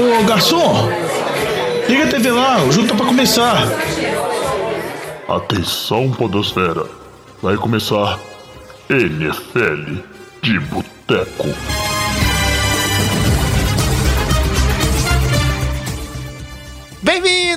Ô garçom, liga a TV lá, o jogo tá pra começar. Atenção, Podosfera. Vai começar NFL de Boteco.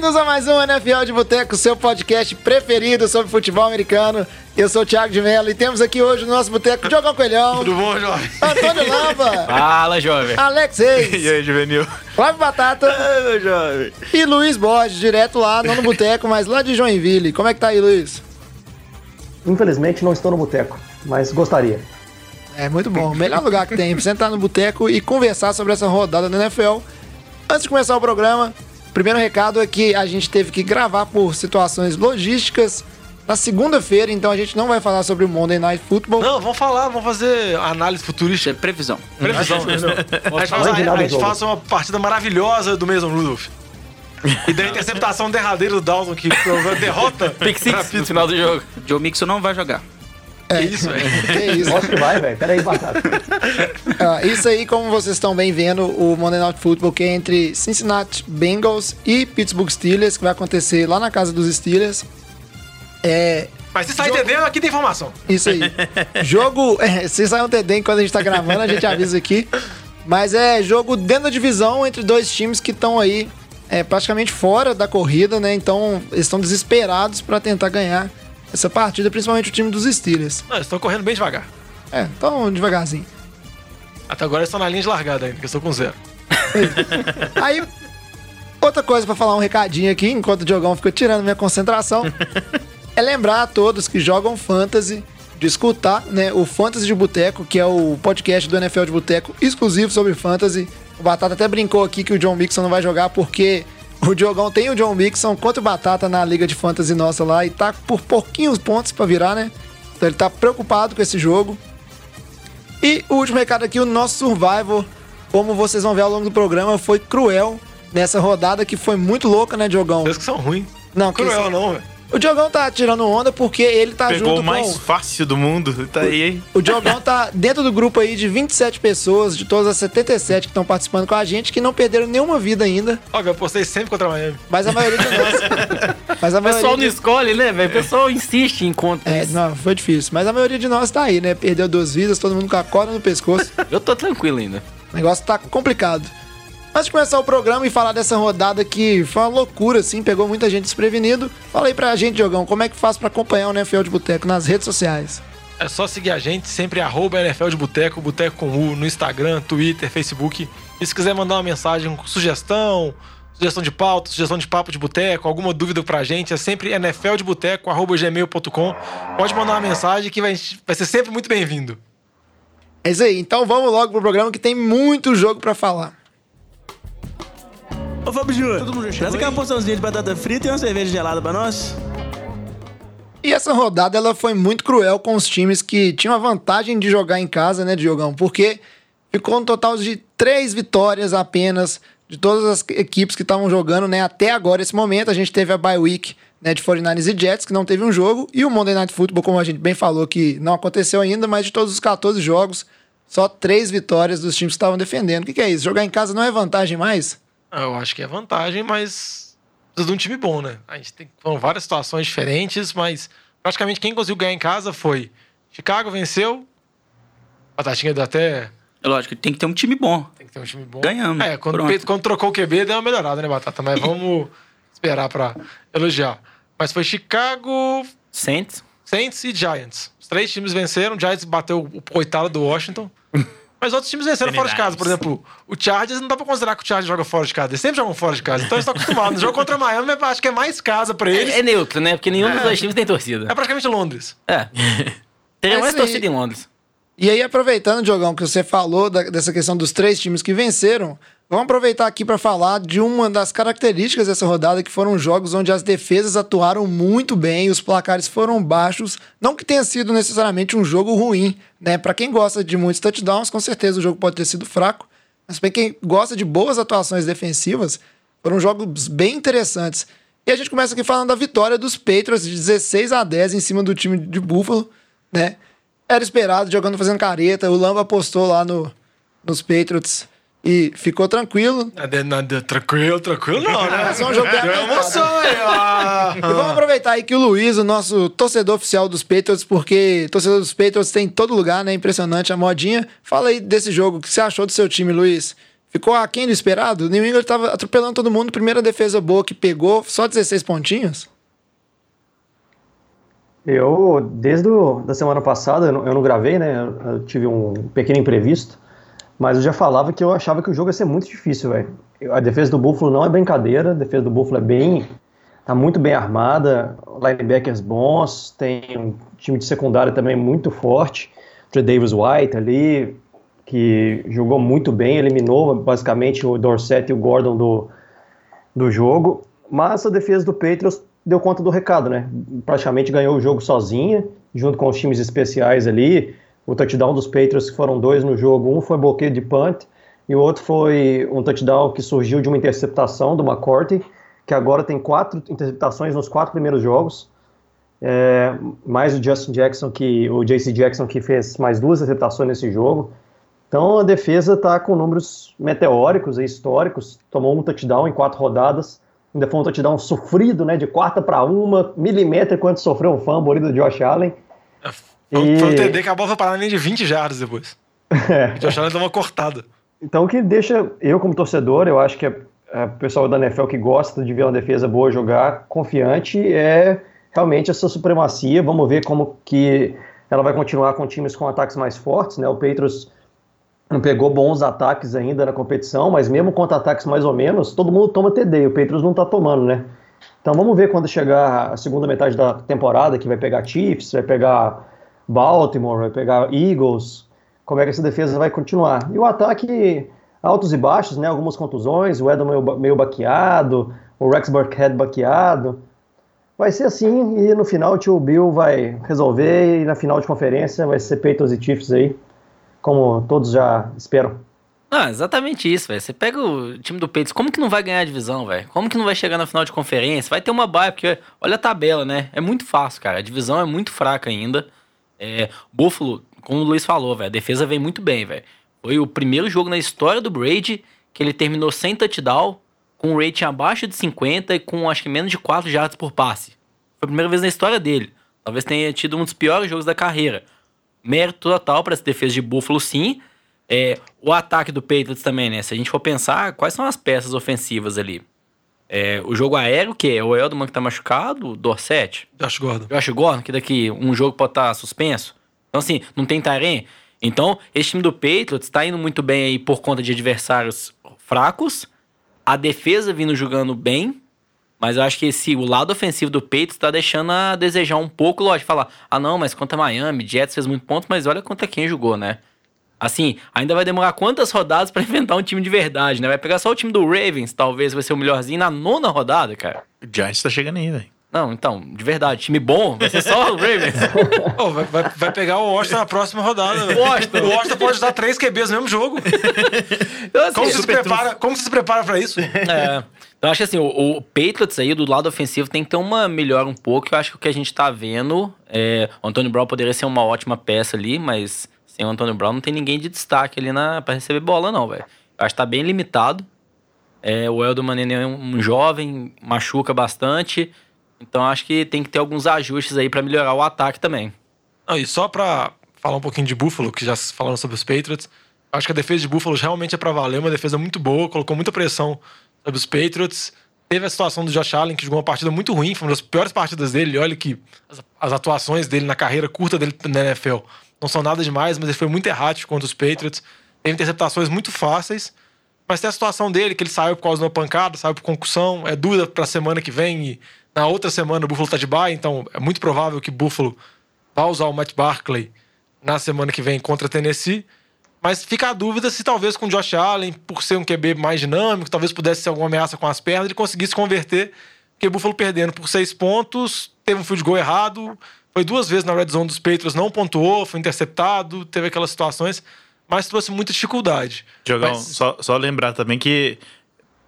Bem-vindos a mais um NFL de Boteco, seu podcast preferido sobre futebol americano. Eu sou o Thiago de Mello e temos aqui hoje no nosso boteco Diogão Coelhão, Tudo bom, jovem? Antônio Lamba, Fala, jovem. Alex E Reis, aí, juvenil? Flávio Batata meu jovem. e Luiz Borges, direto lá, não no boteco, mas lá de Joinville. Como é que tá aí, Luiz? Infelizmente não estou no boteco, mas gostaria. É muito bom. O melhor lugar que tem pra sentar no boteco e conversar sobre essa rodada da NFL. Antes de começar o programa, primeiro recado é que a gente teve que gravar por situações logísticas na segunda-feira, então a gente não vai falar sobre o Monday Night Football. Não, vamos falar, vamos fazer análise Isso futurística. é previsão. Previsão. A gente, faz, a, a gente faz uma partida maravilhosa do Mason Rudolph. E da interceptação derradeira do Dalton, que derrota. Pick six no final do jogo. Joe Mixon não vai jogar. É isso, velho. Que isso. Acho que vai, velho. Pera aí, batata. Ah, isso aí, como vocês estão bem vendo, o Monday Night Football que é entre Cincinnati Bengals e Pittsburgh Steelers, que vai acontecer lá na casa dos Steelers. É, Mas se sair Jogo- entendendo, aqui tem informação. Isso aí. Jogo. É, se sair um TD enquanto a gente tá gravando, a gente avisa aqui. Mas é jogo dentro da divisão entre dois times que estão aí é, praticamente fora da corrida, né? Então eles estão desesperados pra tentar ganhar essa partida, principalmente o time dos Steelers. Não, eles estão correndo bem devagar. É, então devagarzinho. Até agora eles estão na linha de largada ainda, que eu estou com zero. Aí, outra coisa pra falar um recadinho aqui, enquanto o Diogão fica tirando minha concentração, é lembrar a todos que jogam Fantasy de escutar né, o Fantasy de Boteco, que é o podcast do NFL de Boteco exclusivo sobre Fantasy. O Batata até brincou aqui que o John Mixon não vai jogar porque o Diogão tem o John Mixon contra o Batata na Liga de Fantasy nossa lá e tá por pouquinhos pontos pra virar, né? Então ele tá preocupado com esse jogo. E o último recado aqui, o nosso Survivor, como vocês vão ver ao longo do programa, foi cruel nessa rodada que foi muito louca, né, Diogão? Vocês que são ruins. Não, Cruel não, velho. O Diogão tá tirando onda porque ele tá Pegou junto o mais com... fácil do mundo. Tá aí, hein? O Diogão tá dentro do grupo aí de 27 pessoas, de todas as 77 que estão participando com a gente, que não perderam nenhuma vida ainda, Óbvio, eu postei sempre contra a Miami. mas a maioria de nós... mas a O pessoal maioria não de... escolhe, né, velho? O pessoal insiste em contas. É, não, foi difícil. Mas a maioria de nós tá aí, né? Perdeu duas vidas, todo mundo com a corda no pescoço. Eu tô tranquilo ainda. O negócio tá complicado. Antes de começar o programa e falar dessa rodada que foi uma loucura, assim, pegou muita gente desprevenido, fala aí pra gente, Diogão, como é que faz pra acompanhar o NFL de Boteco nas redes sociais? É só seguir a gente, sempre arroba NFL de Boteco, Boteco com U, no Instagram, Twitter, Facebook. E se quiser mandar uma mensagem com sugestão, sugestão de pauta, sugestão de papo de boteco, alguma dúvida pra gente, é sempre nfldeboteco, arroba gmail.com. Pode mandar uma mensagem que vai, vai ser sempre muito bem-vindo. É isso aí, então vamos logo pro programa que tem muito jogo pra falar. Ô Fábio Júnior, traz aquela porçãozinha de batata frita e uma cerveja gelada pra nós. E essa rodada ela foi muito cruel com os times que tinham a vantagem de jogar em casa, né, Diogão? Porque ficou um total de três vitórias apenas de todas as equipes que estavam jogando, né? Até agora, esse momento, a gente teve a bye week né, de 49ers e Jets, que não teve um jogo, e o Monday Night Football, como a gente bem falou, que não aconteceu ainda, mas de todos os 14 jogos, só três vitórias dos times que estavam defendendo. O que, que é isso? Jogar em casa não é vantagem mais? Ah, Eu acho que é vantagem, mas precisa de um time bom, né? A gente tem foram várias situações diferentes, mas praticamente quem conseguiu ganhar em casa foi Chicago venceu. Batatinha deu até É lógico, tem que ter um time bom. tem que ter um time bom. Ganhamos. É, quando, Pronto. quando trocou o QB deu uma melhorada, né, Batata? Mas vamos esperar pra elogiar. Mas foi Chicago, Saints. Saints e Giants. Os três times venceram. O Giants bateu o coitado do Washington. Mas outros times venceram fora de casa. Por exemplo, o Chargers não dá pra considerar que o Chargers joga fora de casa. Eles sempre jogam fora de casa. Então eles estão acostumados. No jogo contra Miami, eu acho que é mais casa pra eles. É, é neutro, né? Porque nenhum dos dois times tem torcida. É praticamente Londres. É. Teria É mais torcida em Londres. E aí, aproveitando, Diogão, que você falou da- dessa questão dos três times que venceram, vamos aproveitar aqui para falar de uma das características dessa rodada, que foram jogos onde as defesas atuaram muito bem, os placares foram baixos. Não que tenha sido necessariamente um jogo ruim, né? Para quem gosta de muitos touchdowns, com certeza o jogo pode ter sido fraco, mas para quem gosta de boas atuações defensivas, foram jogos bem interessantes. E a gente começa aqui falando da vitória dos Patriots de 16 a 10 em cima do time de Buffalo, né? Era esperado, jogando fazendo careta. O Lamba apostou lá no, nos Patriots e ficou tranquilo. Nada, nada, tranquilo, tranquilo não, né? Mas é um jogo bem emoção aí, ó. E vamos aproveitar aí que o Luiz, o nosso torcedor oficial dos Patriots, porque torcedor dos Patriots tem em todo lugar, né? Impressionante a modinha. Fala aí desse jogo, o que você achou do seu time, Luiz? Ficou aquém do esperado? O New England tava atropelando todo mundo, primeira defesa boa que pegou, só 16 pontinhos? Eu, desde a da semana passada, eu não, eu não gravei, né? Eu tive um pequeno imprevisto, mas eu já falava que eu achava que o jogo ia ser muito difícil, velho. A defesa do Buffalo não é brincadeira, a defesa do Buffalo é bem. tá muito bem armada, linebackers bons, tem um time de secundária também muito forte. O Davis White ali, que jogou muito bem, eliminou basicamente o Dorset e o Gordon do, do jogo. Mas a defesa do Patriots deu conta do recado, né? Praticamente ganhou o jogo sozinha, junto com os times especiais ali. O touchdown dos Patriots, que foram dois no jogo, um foi bloqueio de punt e o outro foi um touchdown que surgiu de uma interceptação do McCourty, que agora tem quatro interceptações nos quatro primeiros jogos. É, mais o Justin Jackson, que o JC Jackson, que fez mais duas interceptações nesse jogo. Então a defesa está com números meteóricos e históricos. Tomou um touchdown em quatro rodadas. Ainda foi um touchdown sofrido, né? De quarta para uma, milímetro, quando sofreu um ali do Josh Allen. Foi um TD que a bola foi parar na linha de 20 jardas depois. É. O Josh Allen deu uma cortada. Então, o que deixa eu, como torcedor, eu acho que o pessoal da NFL que gosta de ver uma defesa boa jogar, confiante, é realmente essa supremacia. Vamos ver como que ela vai continuar com times com ataques mais fortes, né? O Patriots não pegou bons ataques ainda na competição, mas mesmo contra ataques mais ou menos, todo mundo toma TD, o Patriots não tá tomando, né? Então vamos ver quando chegar a segunda metade da temporada, que vai pegar Chiefs, vai pegar Baltimore, vai pegar Eagles, como é que essa defesa vai continuar. E o ataque, altos e baixos, né? Algumas contusões, o Edom meio, ba- meio baqueado, o Rex Burkhead baqueado. Vai ser assim, e no final o tio Bill vai resolver, e na final de conferência vai ser Patriots e Chiefs aí, como todos já esperam. Ah, exatamente isso, velho. Você pega o time do Patriots, como que não vai ganhar a divisão, velho? Como que não vai chegar na final de conferência? Vai ter uma baia, porque olha a tabela, né? É muito fácil, cara. A divisão é muito fraca ainda. É, Buffalo, como o Luiz falou, velho, a defesa vem muito bem, velho. Foi o primeiro jogo na história do Brady que ele terminou sem touchdown, com um rating abaixo de 50 e com acho que menos de 4 jardas por passe. Foi a primeira vez na história dele. Talvez tenha tido um dos piores jogos da carreira. Mérito total para essa defesa de Buffalo, sim. É, o ataque do Patriots também, né? Se a gente for pensar, quais são as peças ofensivas ali? É, o jogo aéreo, que é o Eldman que tá machucado, o Dorset, Josh Gordon. Josh Gordon, que daqui um jogo pode estar suspenso. Então, assim, não tem Tyrene. Então, esse time do Patriots tá indo muito bem aí por conta de adversários fracos. A defesa vindo jogando bem. Mas eu acho que esse, o lado ofensivo do Patriots tá deixando a desejar um pouco. Lógico, falar, ah não, mas contra Miami, Jets fez muito ponto, mas olha contra quem jogou, né? Assim, ainda vai demorar quantas rodadas pra inventar um time de verdade, né? Vai pegar só o time do Ravens, talvez vai ser o melhorzinho na nona rodada, cara. O Giants tá chegando aí, velho. Não, então, de verdade, time bom, vai ser só o Ravens. Pô, vai, vai- vai pegar o Washington na próxima rodada. velho. Washington. O Washington pode dar três QBs no mesmo jogo. Então, assim, Como você se prepara, como você se prepara pra isso? É. Então, acho que assim, o, o Patriots aí, do lado ofensivo, tem que ter uma melhora um pouco. Eu acho que o que a gente tá vendo. É, o Antônio Brown poderia ser uma ótima peça ali, mas sem o Antônio Brown não tem ninguém de destaque ali na, pra receber bola, não, velho. Acho que tá bem limitado. É, o Eldo Manene é um jovem, machuca bastante. Então acho que tem que ter alguns ajustes aí pra melhorar o ataque também. Não, e só pra falar um pouquinho de Buffalo, que já falaram sobre os Patriots, acho que a defesa de Buffalo realmente é pra valer, uma defesa muito boa, colocou muita pressão sobre os Patriots. Teve a situação do Josh Allen, que jogou uma partida muito ruim, foi uma das piores partidas dele. Olha que as, as atuações dele na carreira curta dele na NFL não são nada demais, mas ele foi muito errático contra os Patriots. Teve interceptações muito fáceis. Mas tem a situação dele, que ele saiu por causa de uma pancada, saiu por concussão, é dúvida pra semana que vem e na outra semana o Buffalo tá de bye, então é muito provável que Buffalo vá usar o Matt Barkley na semana que vem contra Tennessee. Mas fica a dúvida se talvez com o Josh Allen, por ser um QB mais dinâmico, talvez pudesse ser alguma ameaça com as pernas, ele conseguisse converter. Porque o Buffalo perdendo por seis pontos, teve um field goal errado, foi duas vezes na red zone dos Patriots, não pontuou, foi interceptado, teve aquelas situações, mas trouxe muita dificuldade. Jogão, Mas- só, só lembrar também que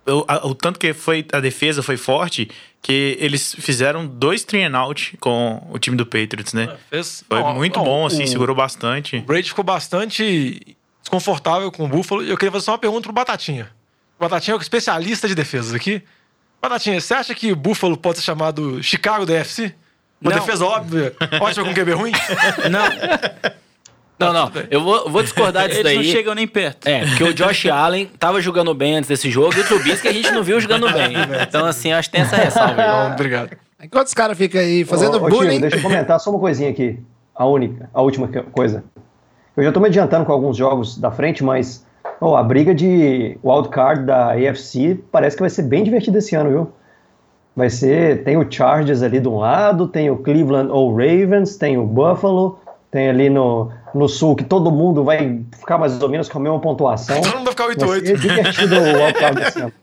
o, a- o tanto que foi a defesa foi forte que eles fizeram dois three and out com o time do Patriots, né? Fez, Foi não, muito não, bom, assim, o- segurou O bastante. Brady ficou bastante desconfortável com o Buffalo. E eu queria fazer só uma pergunta pro Batatinha. O Batatinha é o especialista de defesas aqui. Batatinha, você acha que o Buffalo pode ser chamado Chicago DFC? Uma Não. defesa óbvia, ótima com QB ruim? Não. Não, não. Eu vou, vou discordar disso Eles não daí. chegam nem perto. É, porque o Josh Allen tava jogando bem antes desse jogo e o Trubisky a gente não viu jogando bem. Então, assim, acho que tem essa ressalva. Não, obrigado. Enquanto os caras ficam aí fazendo Ô, ô, bullying. Tio, deixa eu comentar só uma coisinha aqui. A única, a última coisa. Eu já tô me adiantando com alguns jogos da frente, mas a briga de wildcard da AFC parece que vai ser bem divertida esse ano, viu? Vai ser, tem o Chargers ali de um lado, tem o Cleveland ou Ravens, tem o Buffalo, tem ali no, no sul que todo mundo vai ficar mais ou menos com a mesma pontuação. Todo mundo vai ficar Vai 8-8. ser divertido o wildcard desse ano.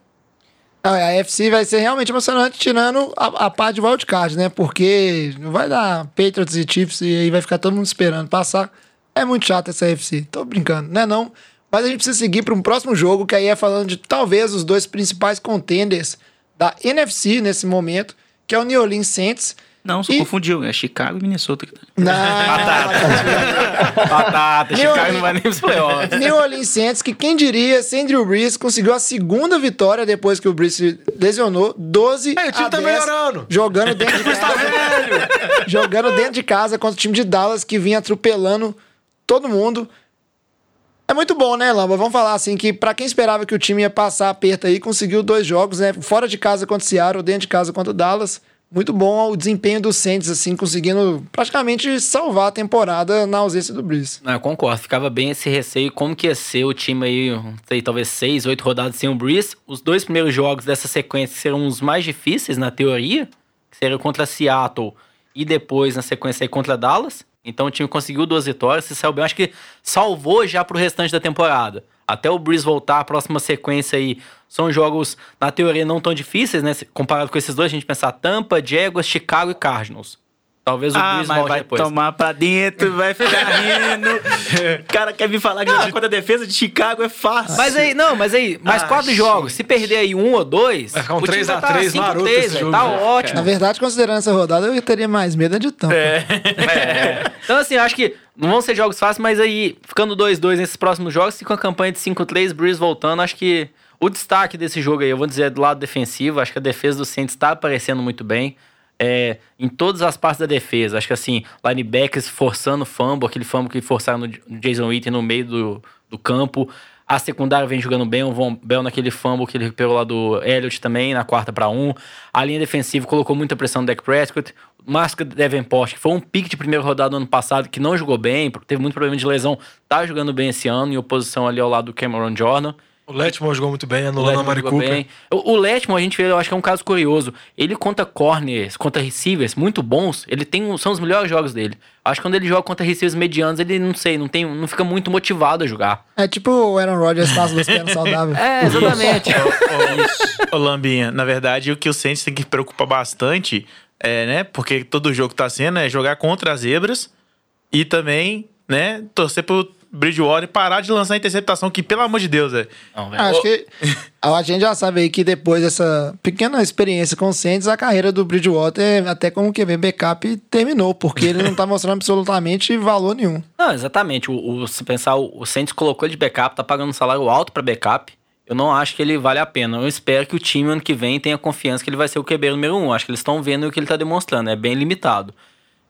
Não, a FC vai ser realmente emocionante, tirando a, a parte de wildcard, né? Porque não vai dar Patriots e Chiefs e aí vai ficar todo mundo esperando passar. É muito chato essa FC. Tô brincando, né? Não. Mas a gente precisa seguir para um próximo jogo, que aí é falando de talvez os dois principais contenders da NFC nesse momento, que é o New Orleans Saints. Não, só E- confundiu. É Chicago e Minnesota. que tá. Na... Batata, Meu Chicago não vai nem pros playoffs. New Orleans Saints, que quem diria, sem Drew Brees, conseguiu a segunda vitória depois que o Brees se lesionou, 12 É, o time a tá 10, melhorando. Jogando dentro de casa. jogando dentro de casa contra o time de Dallas que vinha atropelando todo mundo. É muito bom, né, Lamba? Vamos falar assim que pra quem esperava que o time ia passar aperto aí, conseguiu dois jogos, né? Fora de casa contra o Seattle, dentro de casa contra o Dallas. Muito bom o desempenho dos Saints, assim, conseguindo praticamente salvar a temporada na ausência do Brees. Não, eu concordo. Ficava bem esse receio. Como que ia ser o time aí, não sei, talvez seis, oito rodadas sem o Breeze. Os dois primeiros jogos dessa sequência serão os mais difíceis, na teoria. Que seriam contra Seattle e depois, na sequência, aí, contra Dallas. Então o time conseguiu duas vitórias. Se saiu bem, acho que salvou já pro restante da temporada. Até o Breeze voltar, a próxima sequência aí são jogos, na teoria, não tão difíceis, né? Comparado com esses dois, a gente pensar Tampa, Jaguars, Chicago e Cardinals. Talvez o Ah, Breeze mas vai depois. tomar pra dentro, vai ficar rindo. o cara quer me falar que jogar contra a defesa de Chicago é fácil. Mas aí, não, mas aí, mais Ah, quatro gente. jogos. Se perder aí um ou dois, Vai ficar um o time 3 a vai tá 3 5-3, maroto esse velho, jogo, Tá né? ótimo. Na verdade, considerando essa rodada, eu teria mais medo de Tampa. Então, assim, eu acho que não vão ser jogos fáceis, mas aí, ficando 2-2 nesses próximos jogos, e com a campanha de 5-3, Breeze voltando, acho que o destaque desse jogo aí, eu vou dizer, é do lado defensivo. Acho que a defesa do Saints está aparecendo muito bem. É, em todas as partes da defesa. Acho que assim, linebackers forçando fumble, aquele fumble que forçaram no Jason Witten no meio do, do campo. A secundária vem jogando bem, o Von Bell naquele fumble que ele recuperou lá do Elliott também, na quarta para um. A linha defensiva colocou muita pressão no Dak Prescott. Máscara Davenport, que foi um pique de primeira rodada no ano passado, que não jogou bem, teve muito problema de lesão, tá jogando bem esse ano, em oposição ali ao lado do Cameron Jordan. O Letmore jogou muito bem, anulando a Mari jogou Cooper. bem. O, o Letmore, a gente vê, eu acho que é um caso curioso. Ele contra corners, contra receivers muito bons, ele tem um- são os melhores jogos dele. Acho que quando ele joga contra receivers medianos, ele não sei, não tem, não fica muito motivado a jogar. É tipo o Aaron Rodgers passa das pernas saudáveis. É, exatamente. Ô, Lambinha, na verdade, o que o Saints tem que preocupar bastante é, né? Porque todo jogo tá sendo é jogar contra as zebras e também, né, torcer pro Bridgewater parar de lançar interceptação, que, pelo amor de Deus, é. Não, velho. Acho que a gente já sabe aí que depois dessa pequena experiência com o Saints, a carreira do Bridgewater, até como QB backup, terminou, porque ele não tá mostrando absolutamente valor nenhum. Não, exatamente. O, o- se pensar, o, o Saints colocou ele de backup, tá pagando um salário alto pra backup. Eu não acho que ele vale a pena. Eu espero que o time ano que vem tenha confiança que ele vai ser o QB número um. Acho que eles estão vendo o que ele tá demonstrando. É bem limitado.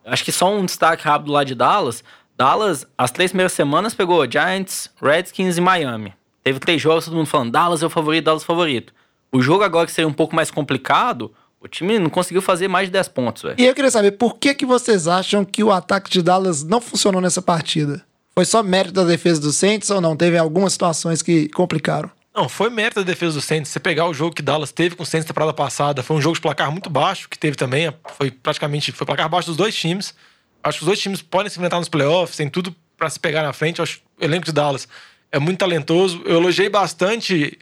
Acho que só um destaque rápido lá de Dallas. Dallas, as três primeiras semanas, pegou Giants, Redskins e Miami. Teve três jogos, todo mundo falando Dallas é o favorito, Dallas é o favorito. O jogo agora que seria um pouco mais complicado, o time não conseguiu fazer mais de 10 pontos, velho. E eu queria saber por que, que vocês acham que o ataque de Dallas não funcionou nessa partida? Foi só mérito da defesa do Saints ou não? Teve algumas situações que complicaram? Não, foi mérito da defesa do Saints. Você pegar o jogo que Dallas teve com o Saints na temporada passada, foi um jogo de placar muito baixo, que teve também. Foi praticamente foi placar baixo dos dois times. Acho que os dois times podem se enfrentar nos playoffs, tem tudo pra se pegar na frente. Eu acho o elenco de Dallas é muito talentoso. Eu elogiei bastante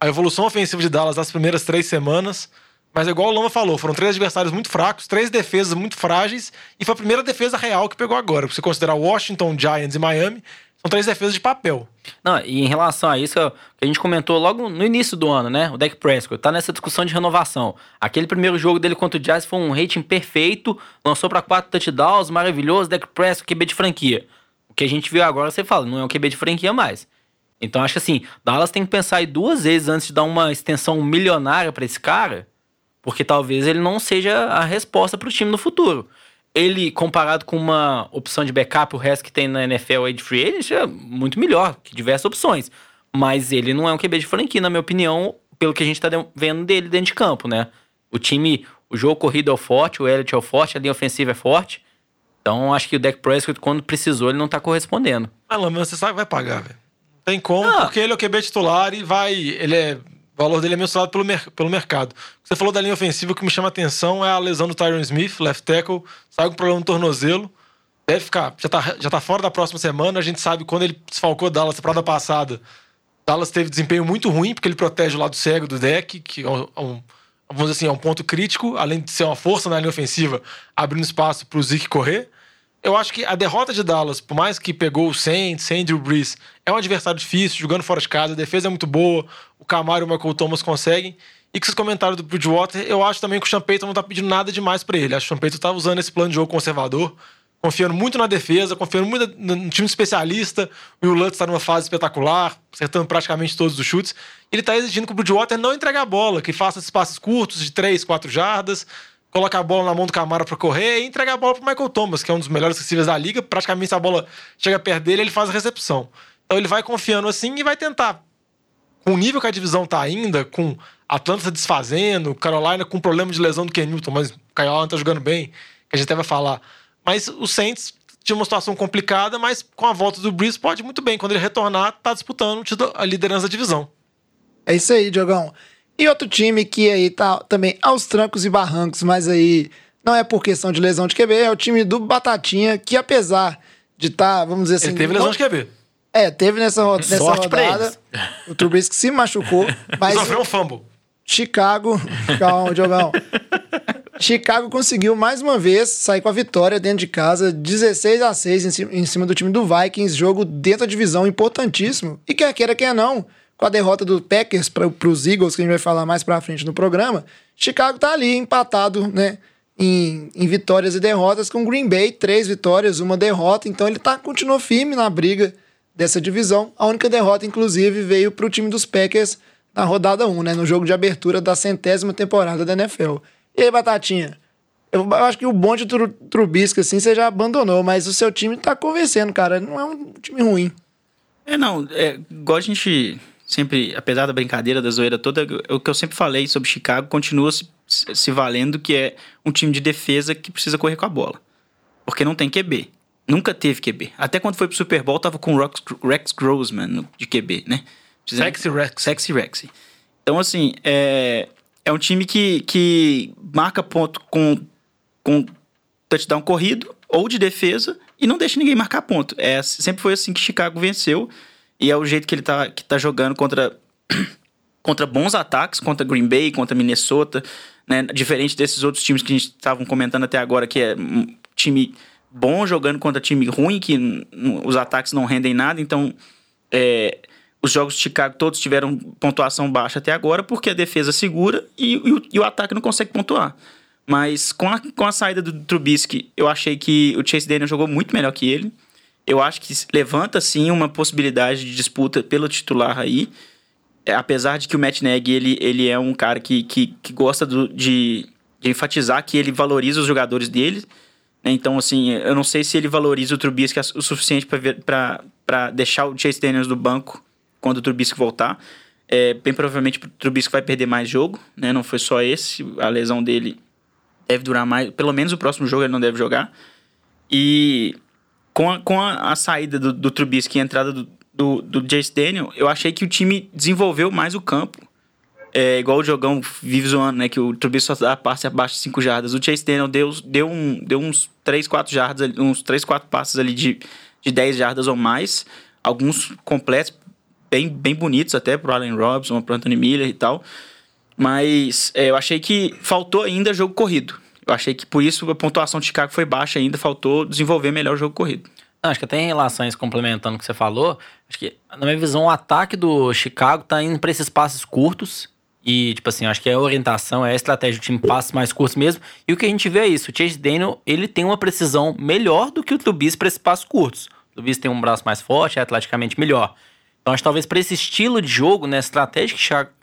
a evolução ofensiva de Dallas nas primeiras três semanas. Mas é igual o Lama falou, foram três adversários muito fracos, três defesas muito frágeis, e foi a primeira defesa real que pegou agora. Se você considerar Washington, Giants e Miami, são três defesas de papel. Não, e em relação a isso, que a gente comentou logo no início do ano, né? O Dak Prescott tá nessa discussão de renovação. Aquele primeiro jogo dele contra o Jazz foi um rating perfeito, lançou para quatro touchdowns, maravilhoso, Dak Prescott, QB de franquia. O que a gente viu agora, você fala, não é um QB de franquia mais. Então acho que assim, Dallas tem que pensar aí duas vezes antes de dar uma extensão milionária pra esse cara, porque talvez ele não seja a resposta pro time no futuro. Ele, comparado com uma opção de backup, o resto que tem na NFL aí de free agent, é muito melhor que diversas opções. Mas ele não é um QB de franquia, na minha opinião, pelo que a gente tá de- vendo dele dentro de campo, né? O time, o jogo corrido é o forte, o Elliott é o forte, a linha ofensiva é forte. Então acho que o Dak Prescott, quando precisou, ele não tá correspondendo. Ah, Lamar, você sabe que vai pagar, velho. Tem como, Ah. porque ele é o QB titular e vai. Ele é. O valor dele é mensurado pelo, mer- pelo mercado. Você falou da linha ofensiva, o que me chama a atenção é a lesão do Tyron Smith, left tackle, saiu com problema no tornozelo. Deve ficar, já tá, já tá fora da próxima semana. A gente sabe quando ele desfalcou Dallas temporada passada. Dallas teve desempenho muito ruim, porque ele protege o lado cego do deck, que é um, é um- vamos dizer assim, é um ponto crítico, além de ser uma força na linha ofensiva, abrindo espaço pro Zeke correr. Eu acho que a derrota de Dallas, por mais que pegou o Saints, sem Brees, é um adversário difícil, jogando fora de casa, a defesa é muito boa, o Camaro e o Michael Thomas conseguem. E com esses comentários do Bridgewater, eu acho também que o Sean não tá pedindo nada demais pra ele. Acho que o Sean Payton tá usando esse plano de jogo conservador, confiando muito na defesa, confiando muito no time especialista. O Will Lutz tá numa fase espetacular, acertando praticamente todos os chutes. Ele tá exigindo que o Bridgewater não entregue a bola, que faça esses passes curtos de 3, 4 jardas, coloca a bola na mão do Camara pra correr e entrega a bola pro Michael Thomas, que é um dos melhores receivers da liga. Praticamente, se a bola chega perto dele, ele faz a recepção. Então ele vai confiando assim e vai tentar. Com o nível que a divisão tá ainda, com Atlanta desfazendo, Carolina com problema de lesão do Ken Newton, mas o Allen tá jogando bem, que a gente até vai falar. Mas o Saints tinha uma situação complicada, mas com a volta do Breeze pode muito bem. Quando ele retornar, tá disputando a liderança da divisão. É isso aí, Diogão. E outro time que aí tá também aos trancos e barrancos, mas aí não é por questão de lesão de QB, é o time do Batatinha, que apesar de estar, vamos dizer assim. Ele teve lesão de QB. É, teve nessa, ro- nessa Sorte rodada. O Trubisky se machucou, mas Sofreu um fumble. Chicago. Calma, Diogão. Chicago conseguiu mais uma vez sair com a vitória dentro de casa, 16 a 6 em cima, em cima do time do Vikings, jogo dentro da divisão importantíssimo. E quer queira, quer não, com a derrota do Packers para os Eagles, que a gente vai falar mais pra frente no programa, Chicago tá ali empatado, né? Em, em vitórias e derrotas com Green Bay, três vitórias, uma derrota. Então ele tá, continua firme na briga dessa divisão. A única derrota, inclusive, veio pro time dos Packers na rodada 1, né? No jogo de abertura da centésima temporada da NFL. E aí, Batatinha? Eu, eu acho que o bonde Tru- Trubisky, assim, você já abandonou, mas o seu time tá convencendo, cara. Não é um time ruim. É, não, é, igual a gente sempre, apesar da brincadeira, da zoeira toda, o que eu sempre falei sobre Chicago continua se, se valendo que é um time de defesa que precisa correr com a bola. Porque não tem QB. Nunca teve QB. Até quando foi pro Super Bowl, tava com o Rex, Rex Grossman de QB, né? Dizendo- Sexy Rex. Sexy Rex. Então, assim, é, é um time que, que marca ponto com, com touchdown corrido ou de defesa e não deixa ninguém marcar ponto. É, sempre foi assim que Chicago venceu e é o jeito que ele tá, que tá jogando contra, contra bons ataques, contra Green Bay, contra Minnesota, né? Diferente desses outros times que a gente estavam comentando até agora, que é um time bom jogando contra time ruim, que os ataques não rendem nada, então é, os jogos de Chicago todos tiveram pontuação baixa até agora, porque a defesa segura e, e o, e o ataque não consegue pontuar. Mas com a, com a saída do Trubisky, eu achei que o Chase Daniel jogou muito melhor que ele. Eu acho que levanta, sim, uma possibilidade de disputa pelo titular aí. É, apesar de que o Matt Nagy, ele, ele é um cara que, que, que gosta do- de, de enfatizar que ele valoriza os jogadores dele. né? Então, assim, eu não sei se ele valoriza o Trubisky o suficiente para deixar o Chase Daniels do banco quando o Trubisky voltar. É, bem provavelmente o Trubisky vai perder mais jogo, né? Não foi só esse. A lesão dele deve durar mais. Pelo menos o próximo jogo ele não deve jogar. E com a, com a, a saída do, do Trubisky e a entrada do, do, do Jace Daniel, eu achei que o time desenvolveu mais o campo. É igual o jogão vive zoando, né? Que o Trubisky só dá passe abaixo de 5 jardas. O Chase Daniel deu, deu, um, deu uns 3, 4 jardas, uns 3, 4 passes ali de, de 10 jardas ou mais. Alguns completos, bem, bem bonitos até pro Allen Robinson, pro Anthony Miller e tal. Mas é, eu achei que faltou ainda jogo corrido. Eu achei que por isso a pontuação de Chicago foi baixa ainda, faltou desenvolver melhor o jogo corrido. Não, acho que até em relação a isso, complementando o que você falou, acho que, na minha visão, o ataque do Chicago tá indo pra esses passes curtos. E, tipo assim, acho que é a orientação, é a estratégia do time passes mais curtos mesmo. E o que a gente vê é isso: o Chase Daniel, ele tem uma precisão melhor do que o Trubisky pra esses passes curtos. O Trubisky tem um braço mais forte, é atleticamente melhor. Então, acho que talvez para esse estilo de jogo, né, estratégia que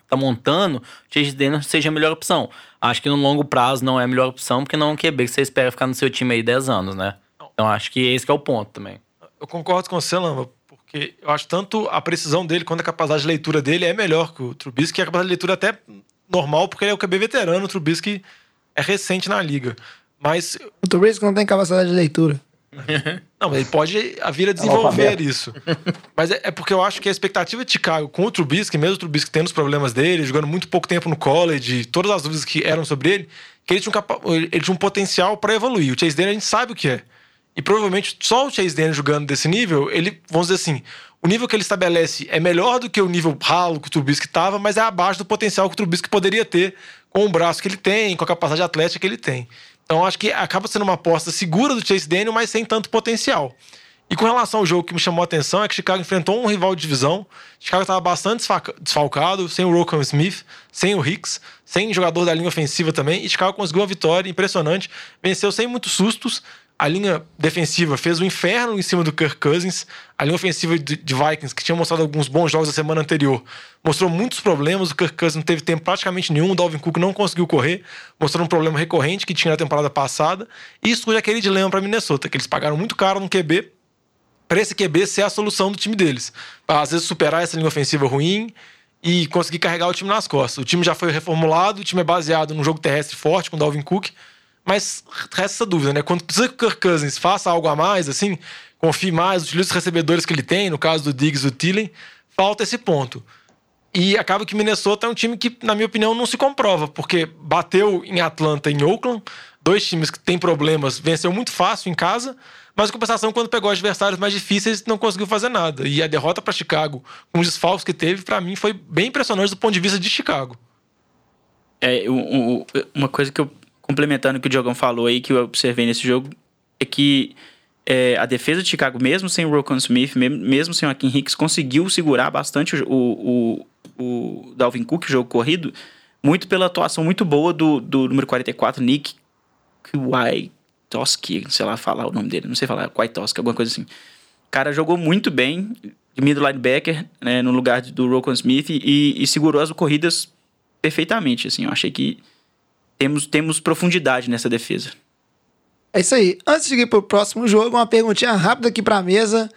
tá montando, o Chase Daniel seja a melhor opção. Acho que no longo prazo não é a melhor opção, porque não é um QB que você espera ficar no seu time aí 10 anos, né? Então, acho que esse que é o ponto também. Eu concordo com você, Lamba, porque eu acho tanto a precisão dele quanto a capacidade de leitura dele é melhor que o Trubisky, que a capacidade de leitura até normal, porque ele é o QB veterano, o Trubisky é recente na liga. Mas O Trubisky não tem capacidade de leitura. Não, mas ele pode vir a desenvolver isso. Mas é, é porque eu acho que a expectativa de Chicago com o Trubisky, mesmo o Trubisky tendo os problemas dele, jogando muito pouco tempo no college, todas as dúvidas que eram sobre ele, que ele tinha um, capa- ele tinha um potencial para evoluir. O Chase Daniel a gente sabe o que é. E provavelmente só o Chase Daniel jogando desse nível, ele, vamos dizer assim, o nível que ele estabelece é melhor do que o nível ralo que o Trubisky estava, mas é abaixo do potencial que o Trubisky poderia ter com o braço que ele tem, com a capacidade atlética que ele tem. Então acho que acaba sendo uma aposta segura do Chase Daniel, mas sem tanto potencial. E com relação ao jogo que me chamou a atenção é que Chicago enfrentou um rival de divisão. Chicago estava bastante desfalcado, sem o Rocco Smith, sem o Hicks, sem jogador da linha ofensiva também. E Chicago conseguiu uma vitória impressionante, venceu sem muitos sustos. A linha defensiva fez um inferno em cima do Kirk Cousins. A linha ofensiva de, de Vikings, que tinha mostrado alguns bons jogos na semana anterior, mostrou muitos problemas. O Kirk Cousins não teve tempo praticamente nenhum. O Dalvin Cook não conseguiu correr, mostrou um problema recorrente que tinha na temporada passada. E isso foi aquele dilema para Minnesota, que eles pagaram muito caro no QB para esse QB ser a solução do time deles. Pra, às vezes superar essa linha ofensiva ruim e conseguir carregar o time nas costas. O time já foi reformulado, o time é baseado num jogo terrestre forte com o Dalvin Cook, mas resta essa dúvida, né? Quando precisa que o Kirk Cousins faça algo a mais, assim, confie mais, utilize os recebedores que ele tem, no caso do Diggs e do Thielen, falta esse ponto. E acaba que Minnesota é um time que, na minha opinião, não se comprova, porque bateu em Atlanta e em Oakland, dois times que têm problemas, venceu muito fácil em casa, mas em compensação, quando pegou adversários mais difíceis, não conseguiu fazer nada. E a derrota para Chicago, com os desfalques que teve, para mim foi bem impressionante do ponto de vista de Chicago. É, uma coisa que eu, complementando o que o Diogão falou aí, que eu observei nesse jogo, é que é, a defesa de Chicago, mesmo sem o Rokon Smith, mesmo, sem o Akin Hicks, conseguiu segurar bastante o, o, o, o Dalvin Cook, o jogo corrido, muito pela atuação muito boa do, do número 44, Nick Kwiatkowski, sei lá falar o nome dele, não sei falar, Kwiatkowski, alguma coisa assim. O cara jogou muito bem, de middle linebacker, né, no lugar do Rokon Smith, e, e segurou as corridas perfeitamente, assim. Eu achei que temos, temos profundidade nessa defesa. É isso aí. Antes de ir pro próximo jogo, uma perguntinha rápida aqui pra mesa.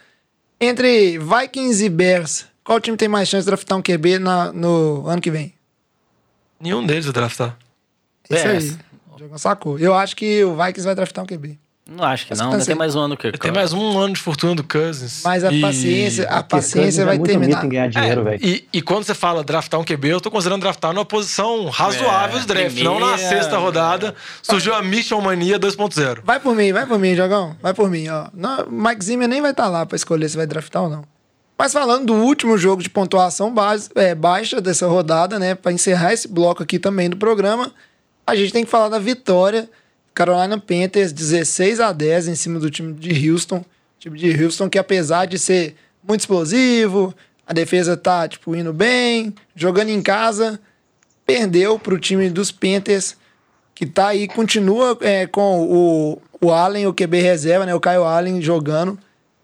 Entre Vikings e Bears, qual time tem mais chance de draftar um QB na- no ano que vem? Nenhum deles vai draftar. É isso aí. O sacou. Eu acho que o Vikings vai draftar um QB. Não acho que Mas não, tá ainda tem certo. mais um ano que Tem mais um ano de fortuna do Cousins. Mas a E- paciência, a Porque paciência vai é terminar. ganhar dinheiro, É, velho. e, e quando você fala draftar um QB, eu tô considerando draftar numa posição razoável É, de draft. Não na primeira, sexta rodada. Surgiu a Mission Mania 2.0. Vai por mim, vai por mim, Jogão. Vai por mim, ó. Não, Mike Zimmer nem vai estar lá pra escolher se vai draftar ou não. Mas falando do último jogo de pontuação base, é, baixa dessa rodada, né? Pra encerrar esse bloco aqui também do programa, a gente tem que falar da vitória. Carolina Panthers 16 a 10 em cima do time de Houston. Time de Houston que apesar de ser muito explosivo, a defesa tá, tipo, indo bem, jogando em casa, perdeu pro time dos Panthers que tá aí, continua é, com o, o Allen, o QB reserva, né? O Kyle Allen jogando.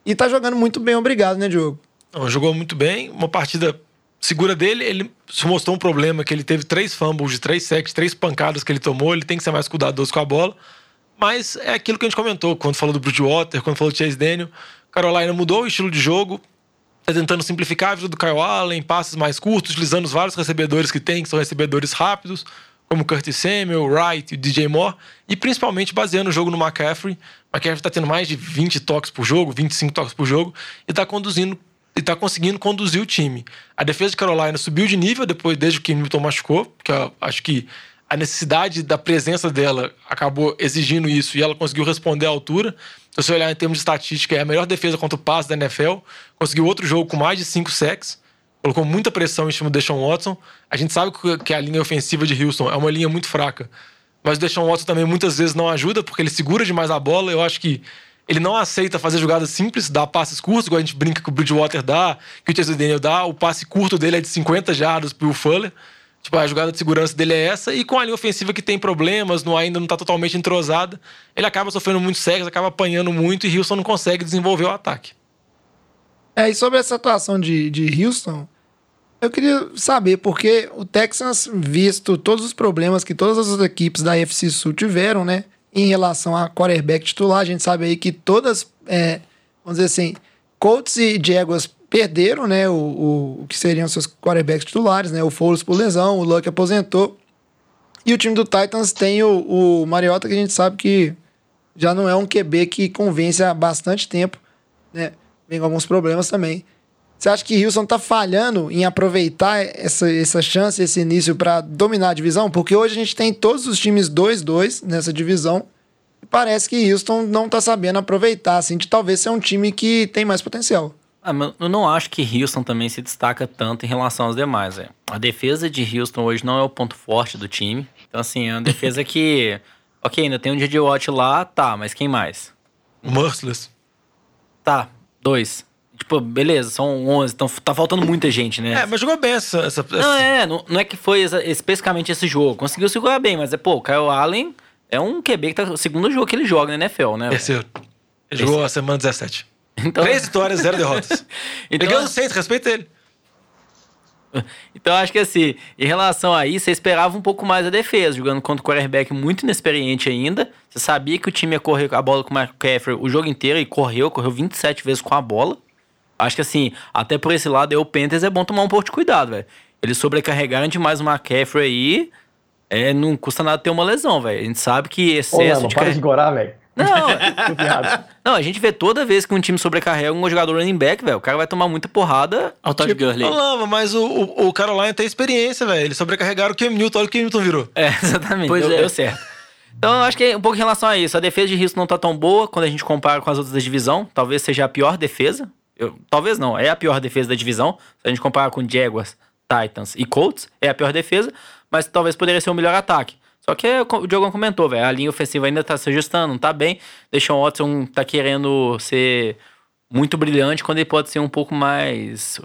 E tá jogando muito bem, obrigado, né, Diogo? Não, jogou muito bem. Uma partida segura dele. Ele se mostrou um problema que ele teve três fumbles de três sacks, três pancadas que ele tomou. Ele tem que ser mais cuidadoso com a bola. Mas é aquilo que a gente comentou quando falou do Bridgewater, quando falou do Chase Daniel. Carolina mudou o estilo de jogo. Tá tentando simplificar a vida do Kyle Allen, passes mais curtos, utilizando os vários recebedores que tem, que são recebedores rápidos, como Curtis Samuel, Wright e DJ Moore, e principalmente baseando o jogo no McCaffrey. McCaffrey tá tendo mais de 20 toques por jogo, 25 toques por jogo, e tá conduzindo e tá conseguindo conduzir o time. A defesa de Carolina subiu de nível depois, desde que Newton machucou, porque acho que a necessidade da presença dela acabou exigindo isso e ela conseguiu responder à altura. Se você olhar em termos de estatística, é a melhor defesa contra o passe da NFL. Conseguiu outro jogo com mais de 5 sacks. Colocou muita pressão em cima do Deshaun Watson. A gente sabe que- que a linha ofensiva de Houston é uma linha muito fraca. Mas o Deshaun Watson também muitas vezes não ajuda, porque ele segura demais a bola. Eu acho que ele não aceita fazer jogadas simples, dar passes curtos, igual a gente brinca que o Bridgewater dá, que o Chase Daniel dá. O passe curto dele é de 50 jardas pro Fuller. Tipo, a jogada de segurança dele é essa. E com a linha ofensiva que tem problemas, não, ainda não tá totalmente entrosada, ele acaba sofrendo muitos sacks, acaba apanhando muito e Houston não consegue desenvolver o ataque. É, e sobre essa atuação de, de Houston, eu queria saber porque o Texans, visto todos os problemas que todas as equipes da AFC Sul tiveram, né? Em relação a quarterback titular, a gente sabe aí que todas, é, vamos dizer assim, Colts e Jaguars perderam, né? O, o, o que seriam seus quarterbacks titulares, né? O Foles por lesão, o Luck aposentou. E o time do Titans tem o, o Mariota, que a gente sabe que já não é um QB que convence há bastante tempo, né? Vem com alguns problemas também. Você acha que Houston tá falhando em aproveitar essa, essa chance, esse início para dominar a divisão? Porque hoje a gente tem todos os times 2-2 nessa divisão. E parece que Houston não tá sabendo aproveitar, assim, de talvez ser um time que tem mais potencial. Ah, mas eu não acho que Houston também se destaca tanto em relação aos demais. É. A defesa de Houston hoje não é o ponto forte do time. Então, assim, é uma defesa que. ok, ainda tem um J.J. Watt lá, tá, mas quem mais? O Merciless. Tá, dois. Tipo, beleza, são 11, então tá faltando muita gente, né? É, mas jogou bem essa. essa, Não, essa- é, não, não é que foi exa- especificamente esse jogo. Conseguiu segurar bem, mas é, pô, o Kyle Allen é um QB que tá. O segundo jogo que ele joga na NFL, né? Terceiro. Ele jogou a semana 17. Então, Três vitórias, zero derrotas. Então- Pegando seis, respeita ele. então acho que assim, em relação a isso, você esperava um pouco mais a defesa, jogando contra um quarterback muito inexperiente ainda. Você sabia que o time ia correr a bola com o McCaffrey o jogo inteiro e correu, correu 27 vezes com a bola. Acho que assim, até por esse lado, o Panthers é bom tomar um pouco de cuidado, velho. Eles sobrecarregaram demais o McCaffrey aí. É, não custa nada ter uma lesão, velho. A gente sabe que Ô, excesso Lama, de para carre- de gorar, velho. Não, não, a gente vê toda vez que um time sobrecarrega um jogador running back, velho. O cara vai tomar muita porrada. Olha o Todd Gurley. Ô, Lama, mas o, o, o Carolina tem experiência, velho. Eles sobrecarregaram o Cam Newton. Olha o que o Newton virou. É, exatamente. Pois deu, é. deu certo. Então, eu acho que é um pouco em relação a isso. A defesa de Houston não tá tão boa quando a gente compara com as outras da divisão. Talvez seja a pior defesa. Eu- talvez não, é a pior defesa da divisão. Se a gente comparar com Jaguars, Titans e Colts, é a pior defesa. Mas talvez poderia ser o melhor ataque. Só que é o Diogo comentou, velho. A linha ofensiva ainda tá se ajustando, não tá bem. Deixa o Watson tá querendo ser muito brilhante quando ele pode ser um pouco mais.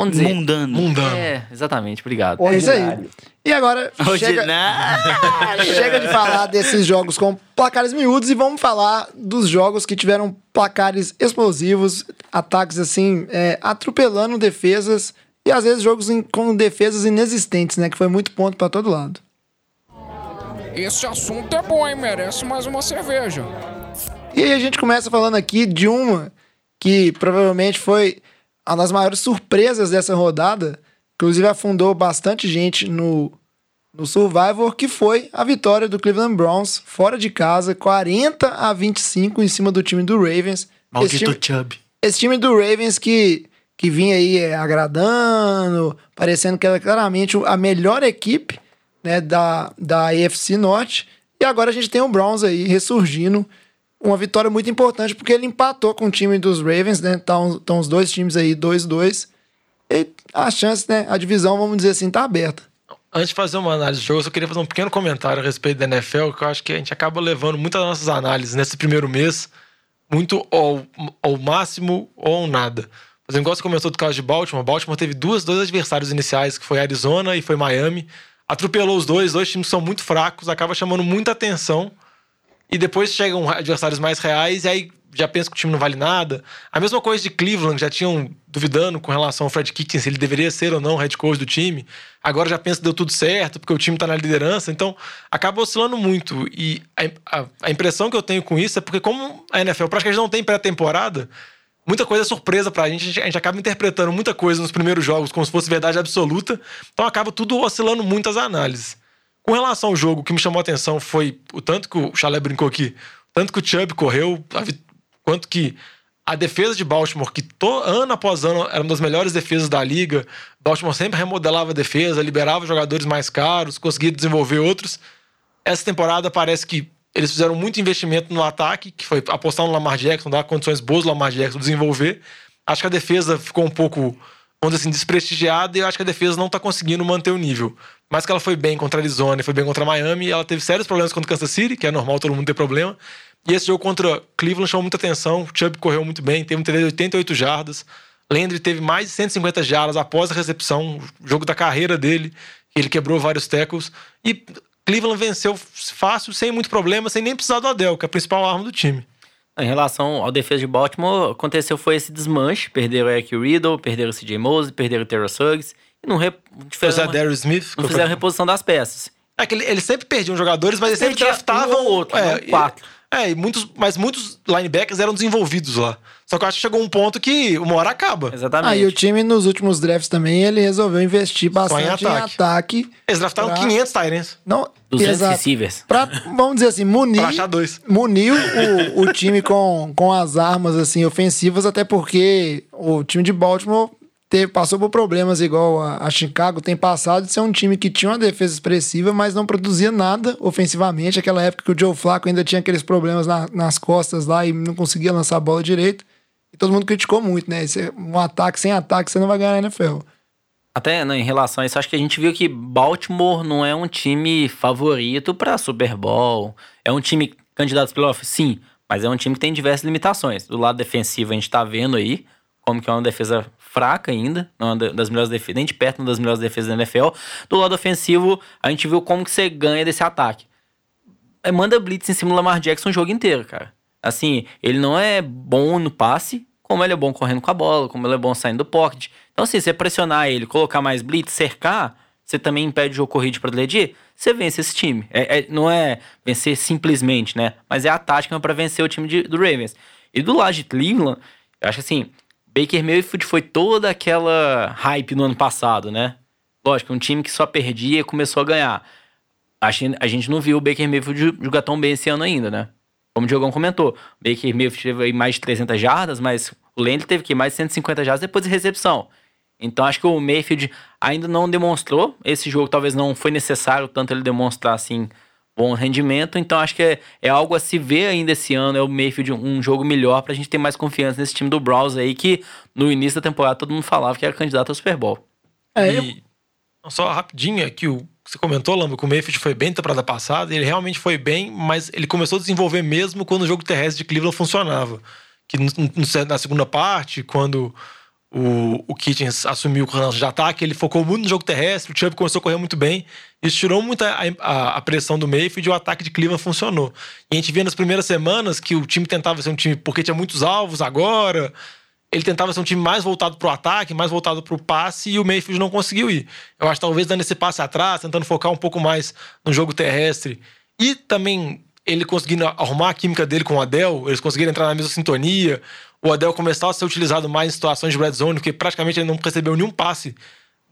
Vamos dizer. Mundano. Mundano. É, exatamente, obrigado. É isso aí. E agora, chega, chega de falar desses jogos com placares miúdos e vamos falar dos jogos que tiveram placares explosivos, ataques assim, é, atropelando defesas e às vezes jogos em- com defesas inexistentes, né? Que foi muito ponto pra todo lado. Esse assunto é bom, hein? Merece mais uma cerveja. E aí a gente começa falando aqui de uma que provavelmente foi uma das maiores surpresas dessa rodada, inclusive afundou bastante gente no, no Survivor, que foi a vitória do Cleveland Browns fora de casa, 40 a 25 em cima do time do Ravens. Esse Maldito time, Chubb. esse time do Ravens que, que vinha aí é, agradando, parecendo que era claramente a melhor equipe né, da, da AFC Norte. E agora a gente tem o Browns aí ressurgindo. Uma vitória muito importante porque ele empatou com o time dos Ravens, né? Estão os dois times aí 2-2. E a chance, né? A divisão, vamos dizer assim, tá aberta. Antes de fazer uma análise do jogo, eu só queria fazer um pequeno comentário a respeito da NFL, que eu acho que a gente acaba levando muitas das nossas análises nesse primeiro mês, muito ao, ao máximo ou ao nada. Por exemplo, igual você do caso de Baltimore, Baltimore teve duas, dois adversários iniciais, que foi Arizona e foi Miami. Atropelou os dois, dois times são muito fracos, acaba chamando muita atenção. E depois chegam adversários mais reais, e aí já pensa que o time não vale nada. A mesma coisa de Cleveland, já tinham duvidando com relação ao Fred Kitchens, se ele deveria ser ou não head coach do time. Agora já pensa que deu tudo certo, porque o time tá na liderança. Então, acaba oscilando muito. E a, a- a impressão que eu tenho com isso é porque, como a NFL praticamente não tem pré-temporada, muita coisa é surpresa pra gente. A, gente. a gente acaba interpretando muita coisa nos primeiros jogos como se fosse verdade absoluta. Então, acaba tudo oscilando muito as análises. Com relação ao jogo, o que me chamou a atenção foi o tanto que o Chalé brincou aqui, tanto que o Chubb correu, quanto que a defesa de Baltimore, que to- ano após ano era uma das melhores defesas da liga, Baltimore sempre remodelava a defesa, liberava jogadores mais caros, conseguia desenvolver outros. Essa temporada parece que eles fizeram muito investimento no ataque, que foi apostar no Lamar Jackson, dar condições boas ao Lamar Jackson desenvolver. Acho que a defesa ficou um pouco, dizer assim, desprestigiada e eu acho que a defesa não tá conseguindo manter o nível. Mas que ela foi bem contra a Arizona foi bem contra a Miami, ela teve sérios problemas contra o Kansas City, que é normal todo mundo ter problema. E esse jogo contra Cleveland chamou muita atenção. O Chubb correu muito bem, teve um TD de 88 jardas. Landry teve mais de 150 jardas após a recepção, jogo da carreira dele. Ele quebrou vários tackles. E Cleveland venceu fácil, sem muito problema, sem nem precisar do Adel, que é a principal arma do time. Em relação ao defesa de Baltimore, aconteceu foi esse desmanche. Perderam o Eric Riddle, perderam o CJ Mose, perderam o Terrell Suggs. E não, re... O fizeram, uma- Smith. não fizeram reposição das peças. É que ele- eles sempre perdiam jogadores, mas eles sempre draftavam um ou outro, é, não quatro. É, e muitos, mas muitos linebackers eram desenvolvidos lá. Só que eu acho que chegou um ponto que uma hora acaba. Exatamente. Aí o time nos últimos drafts também, ele resolveu investir bastante em ataque. ataque. Eles draftaram Pra- 500 Tyrants não, 200 exato. receivers. Pra, vamos dizer assim, munir, pra achar dois. munir o, o time com, com as armas assim ofensivas, até porque o time de Baltimore teve, passou por problemas igual a, a Chicago tem passado de ser um time que tinha uma defesa expressiva, mas não produzia nada ofensivamente. Aquela época que o Joe Flacco ainda tinha aqueles problemas na- nas costas lá e não conseguia lançar a bola direito. E todo mundo criticou muito, né? Esse- um ataque sem ataque você não vai ganhar na NFL. Até né, em relação a isso, acho que a gente viu que Baltimore não é um time favorito para Super Bowl. É um time candidato aos playoffs? Sim, mas é um time que tem diversas limitações. Do lado defensivo, a gente tá vendo aí como que é uma defesa fraca ainda, é uma da- das melhores defesas, nem de perto uma das melhores defesas da NFL. Do lado ofensivo, a gente viu como que você ganha desse ataque. É, manda blitz em cima do Lamar Jackson o jogo inteiro, cara. Assim, ele não é bom no passe, como ele é bom correndo com a bola, como ele é bom saindo do pocket. Então, assim, você pressionar ele, colocar mais blitz, cercar, você também impede o jogo corrido para progredir, você vence esse time. É, é- não é vencer simplesmente, né? Mas é a tática para vencer o time de- do Ravens. E do lado de Cleveland, eu acho assim, Baker Mayfield foi toda aquela hype no ano passado, né? Lógico, um time que só perdia e começou a ganhar. A gente, não viu o Baker Mayfield jogar tão bem esse ano ainda, né? Como o Diogão comentou, o Baker Mayfield teve mais de 300 jardas, mas o Landry teve que mais de 150 jardas depois de recepção. Então acho que o Mayfield ainda não demonstrou. Esse jogo talvez não foi necessário tanto ele demonstrar assim bom rendimento. Então acho que é, é algo a se ver ainda esse ano. É o Mayfield um, um jogo melhor pra gente ter mais confiança nesse time do Browns aí que no início da temporada todo mundo falava que era candidato ao Super Bowl. É, eu- E, não, só rapidinho, é que o que você comentou, Lamba, que o Mayfield foi bem na temporada passada, ele realmente foi bem, mas ele começou a desenvolver mesmo quando o jogo terrestre de Cleveland funcionava. Que no- no- na segunda parte, quando o, o Kitchens assumiu o coordenador de ataque, ele focou muito no jogo terrestre, o Chubb começou a correr muito bem, isso tirou muito a, a- pressão do Mayfield e o ataque de Cleveland funcionou. E a gente via nas primeiras semanas que o time tentava ser um time, porque tinha muitos alvos agora, ele tentava ser um time mais voltado pro ataque, mais voltado pro passe, e o Mayfield não conseguiu ir. Eu acho que talvez dando esse passe atrás, tentando focar um pouco mais no jogo terrestre. E também ele conseguindo arrumar a química dele com o Adel, eles conseguiram entrar na mesma sintonia. O Adel começar a ser utilizado mais em situações de red zone, porque praticamente ele não recebeu nenhum passe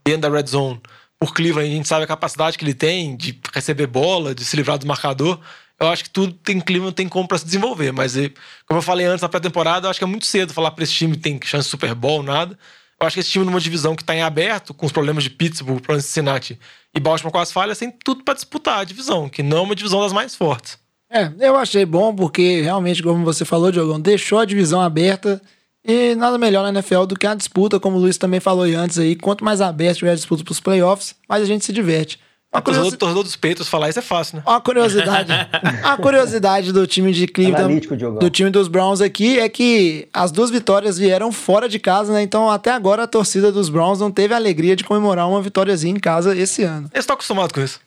dentro da red zone. Por Cleveland, a gente sabe a capacidade que ele tem de receber bola, de se livrar do marcador. Eu acho que tudo tem Cleveland tem como para se desenvolver, mas eh, como eu falei antes na pré-temporada, eu acho que é muito cedo falar para esse time que tem chance de Super Bowl, nada. Eu acho que esse time numa divisão que tá em aberto, com os problemas de Pittsburgh, para Cincinnati e Baltimore com as falhas, tem tudo para disputar a divisão, que não é uma divisão das mais fortes. É, eu achei bom porque realmente, como você falou, Diogão, deixou a divisão aberta e nada melhor na NFL do que a disputa, como o Luiz também falou aí antes aí. Quanto mais aberto tiver a disputa pros playoffs, mais a gente se diverte. Uma, O torcedor, curiosi- torcedor dos peitos falar isso é fácil, né? uma curiosidade, a curiosidade do time de Cleveland, do time dos Browns aqui é que as duas vitórias vieram fora de casa, né? Então até agora a torcida dos Browns não teve a alegria de comemorar uma vitóriazinha em casa esse ano. Eles estão acostumados com isso.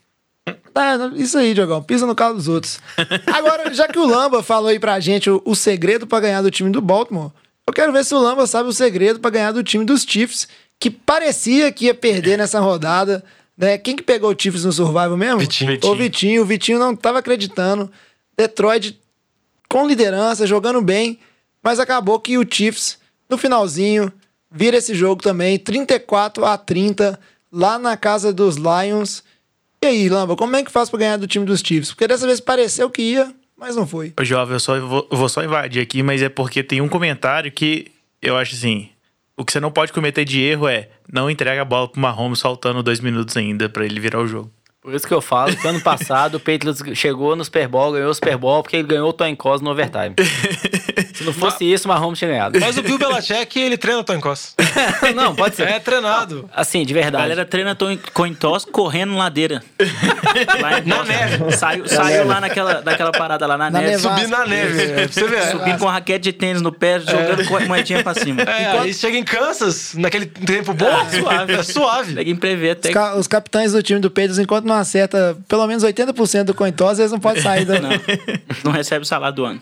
Tá, isso aí, Diogão. Pisa no carro dos outros. Agora, já que o Lamba falou aí pra gente o, o segredo pra ganhar do time do Baltimore, eu quero ver se o Lamba sabe o segredo pra ganhar do time dos Chiefs, que parecia que ia perder nessa rodada. Né? Quem que pegou o Chiefs no Survival mesmo? Vitinho. O Vitinho. O Vitinho não tava acreditando. Detroit com liderança, jogando bem, mas acabou que o Chiefs, no finalzinho, vira esse jogo também, 34 a 30, lá na casa dos Lions. E aí, Lamba, como é que faz pra ganhar do time dos Chiefs? Porque dessa vez pareceu que ia, mas não foi. Ô, Jovem, eu, só, eu vou, eu vou só invadir aqui, mas é porque tem um comentário que eu acho assim: o que você não pode cometer de erro é não entrega a bola pro Mahomes faltando dois minutos ainda pra ele virar o jogo. Por isso que eu falo que ano passado o Patriots chegou no Super Bowl, ganhou o Super Bowl porque ele ganhou o Tony Cross no overtime. Se não fosse isso, Mahomes tinha ganhado. Mas o Bill Belichick, ele treina o Tony Costa. não, pode ser. É treinado. Assim, de A verdade. galera treina to- coin toss correndo ladeira. Lá em Na neve. Saiu, saiu lá naquela, naquela parada lá na, Na neve. Subir na neve. É, pra você ver. Subindo com raquete de tênis no pé, jogando co- moedinha pra cima. É, aí chega em Kansas, naquele tempo bom, suave. é suave. Ninguém prevê até Os, ca- os capitães do time do Pedro, enquanto não acerta pelo menos 80% do coin toss, eles não podem sair da... Não, não recebe o salário do ano.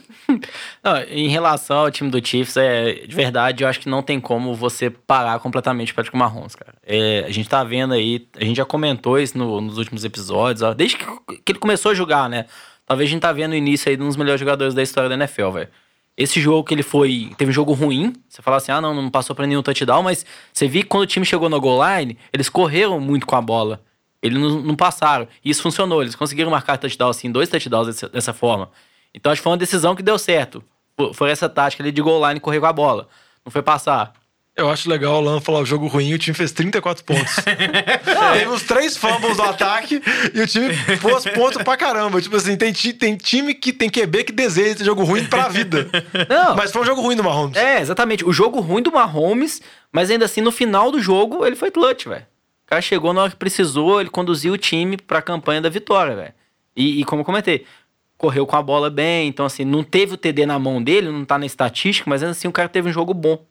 Não, em relação ao time do Chiefs, é, de verdade, eu acho que não tem como você parar completamente o Patrick Mahomes, cara. É, a gente tá vendo aí, a gente já comentou isso no- nos últimos episódios, ó, desde que, que ele começou a jogar, né? Talvez a gente tá vendo o início aí de um dos melhores jogadores da história da NFL, velho. Esse jogo que ele foi. Teve um jogo ruim. Você fala assim, ah, não, não passou pra nenhum touchdown, mas você viu que quando o time chegou no goal line, eles correram muito com a bola. Eles não, não passaram. E isso funcionou. Eles conseguiram marcar touchdown, assim, dois touchdowns dessa, dessa forma. Então acho que foi uma decisão que deu certo. Fo- Foi essa tática ali de goal line correr com a bola. Não foi passar. Eu acho legal o Lan falar o jogo ruim e o time fez 34 pontos. Teve uns três fumbles no ataque e o time pôs pontos pra caramba. Tipo assim, tem, tem time que tem QB que deseja esse jogo ruim pra vida. Não. Mas foi um jogo ruim do Mahomes. É, exatamente. O jogo ruim do Mahomes, mas ainda assim, no final do jogo, ele foi clutch, velho. O cara chegou na hora que precisou, ele conduziu o time pra campanha da vitória, velho. E, e como eu comentei, correu com a bola bem, então assim, não teve o TD na mão dele, não tá na estatística, mas assim o cara teve um jogo bom.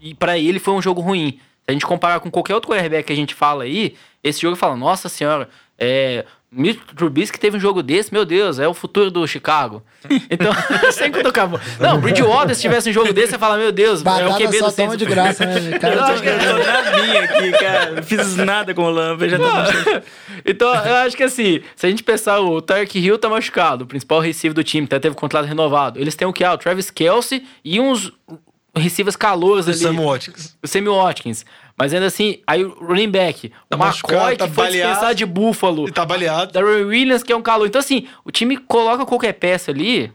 E pra ele foi um jogo ruim. Se a gente comparar com qualquer outro quarterback que a gente fala aí, esse jogo fala, nossa senhora, é, Mitch Trubisky teve um jogo desse, meu Deus, é o futuro do Chicago. Então, sem cutucar. Não, Bridgewater, se tivesse um jogo desse, você fala, meu Deus, é o QB só do Saints. de graça, né? Cara, Eu acho que- Eu tô na minha aqui, cara. Não fiz nada com o Lampa, já tá então, eu acho que assim, se a gente pensar, o Tarek Hill tá machucado, o principal receiver do time, até teve contrato renovado. Eles têm o que? Ah, o Travis Kelsey e uns receivers calouros ali. Sam Watkins. O Sammy Watkins. Mas ainda assim, aí o running back, Tá o McCoy, tá que foi baleado. dispensado de Buffalo. E tá baleado. Darren Williams, que é um calor. Então, assim, o time coloca qualquer peça ali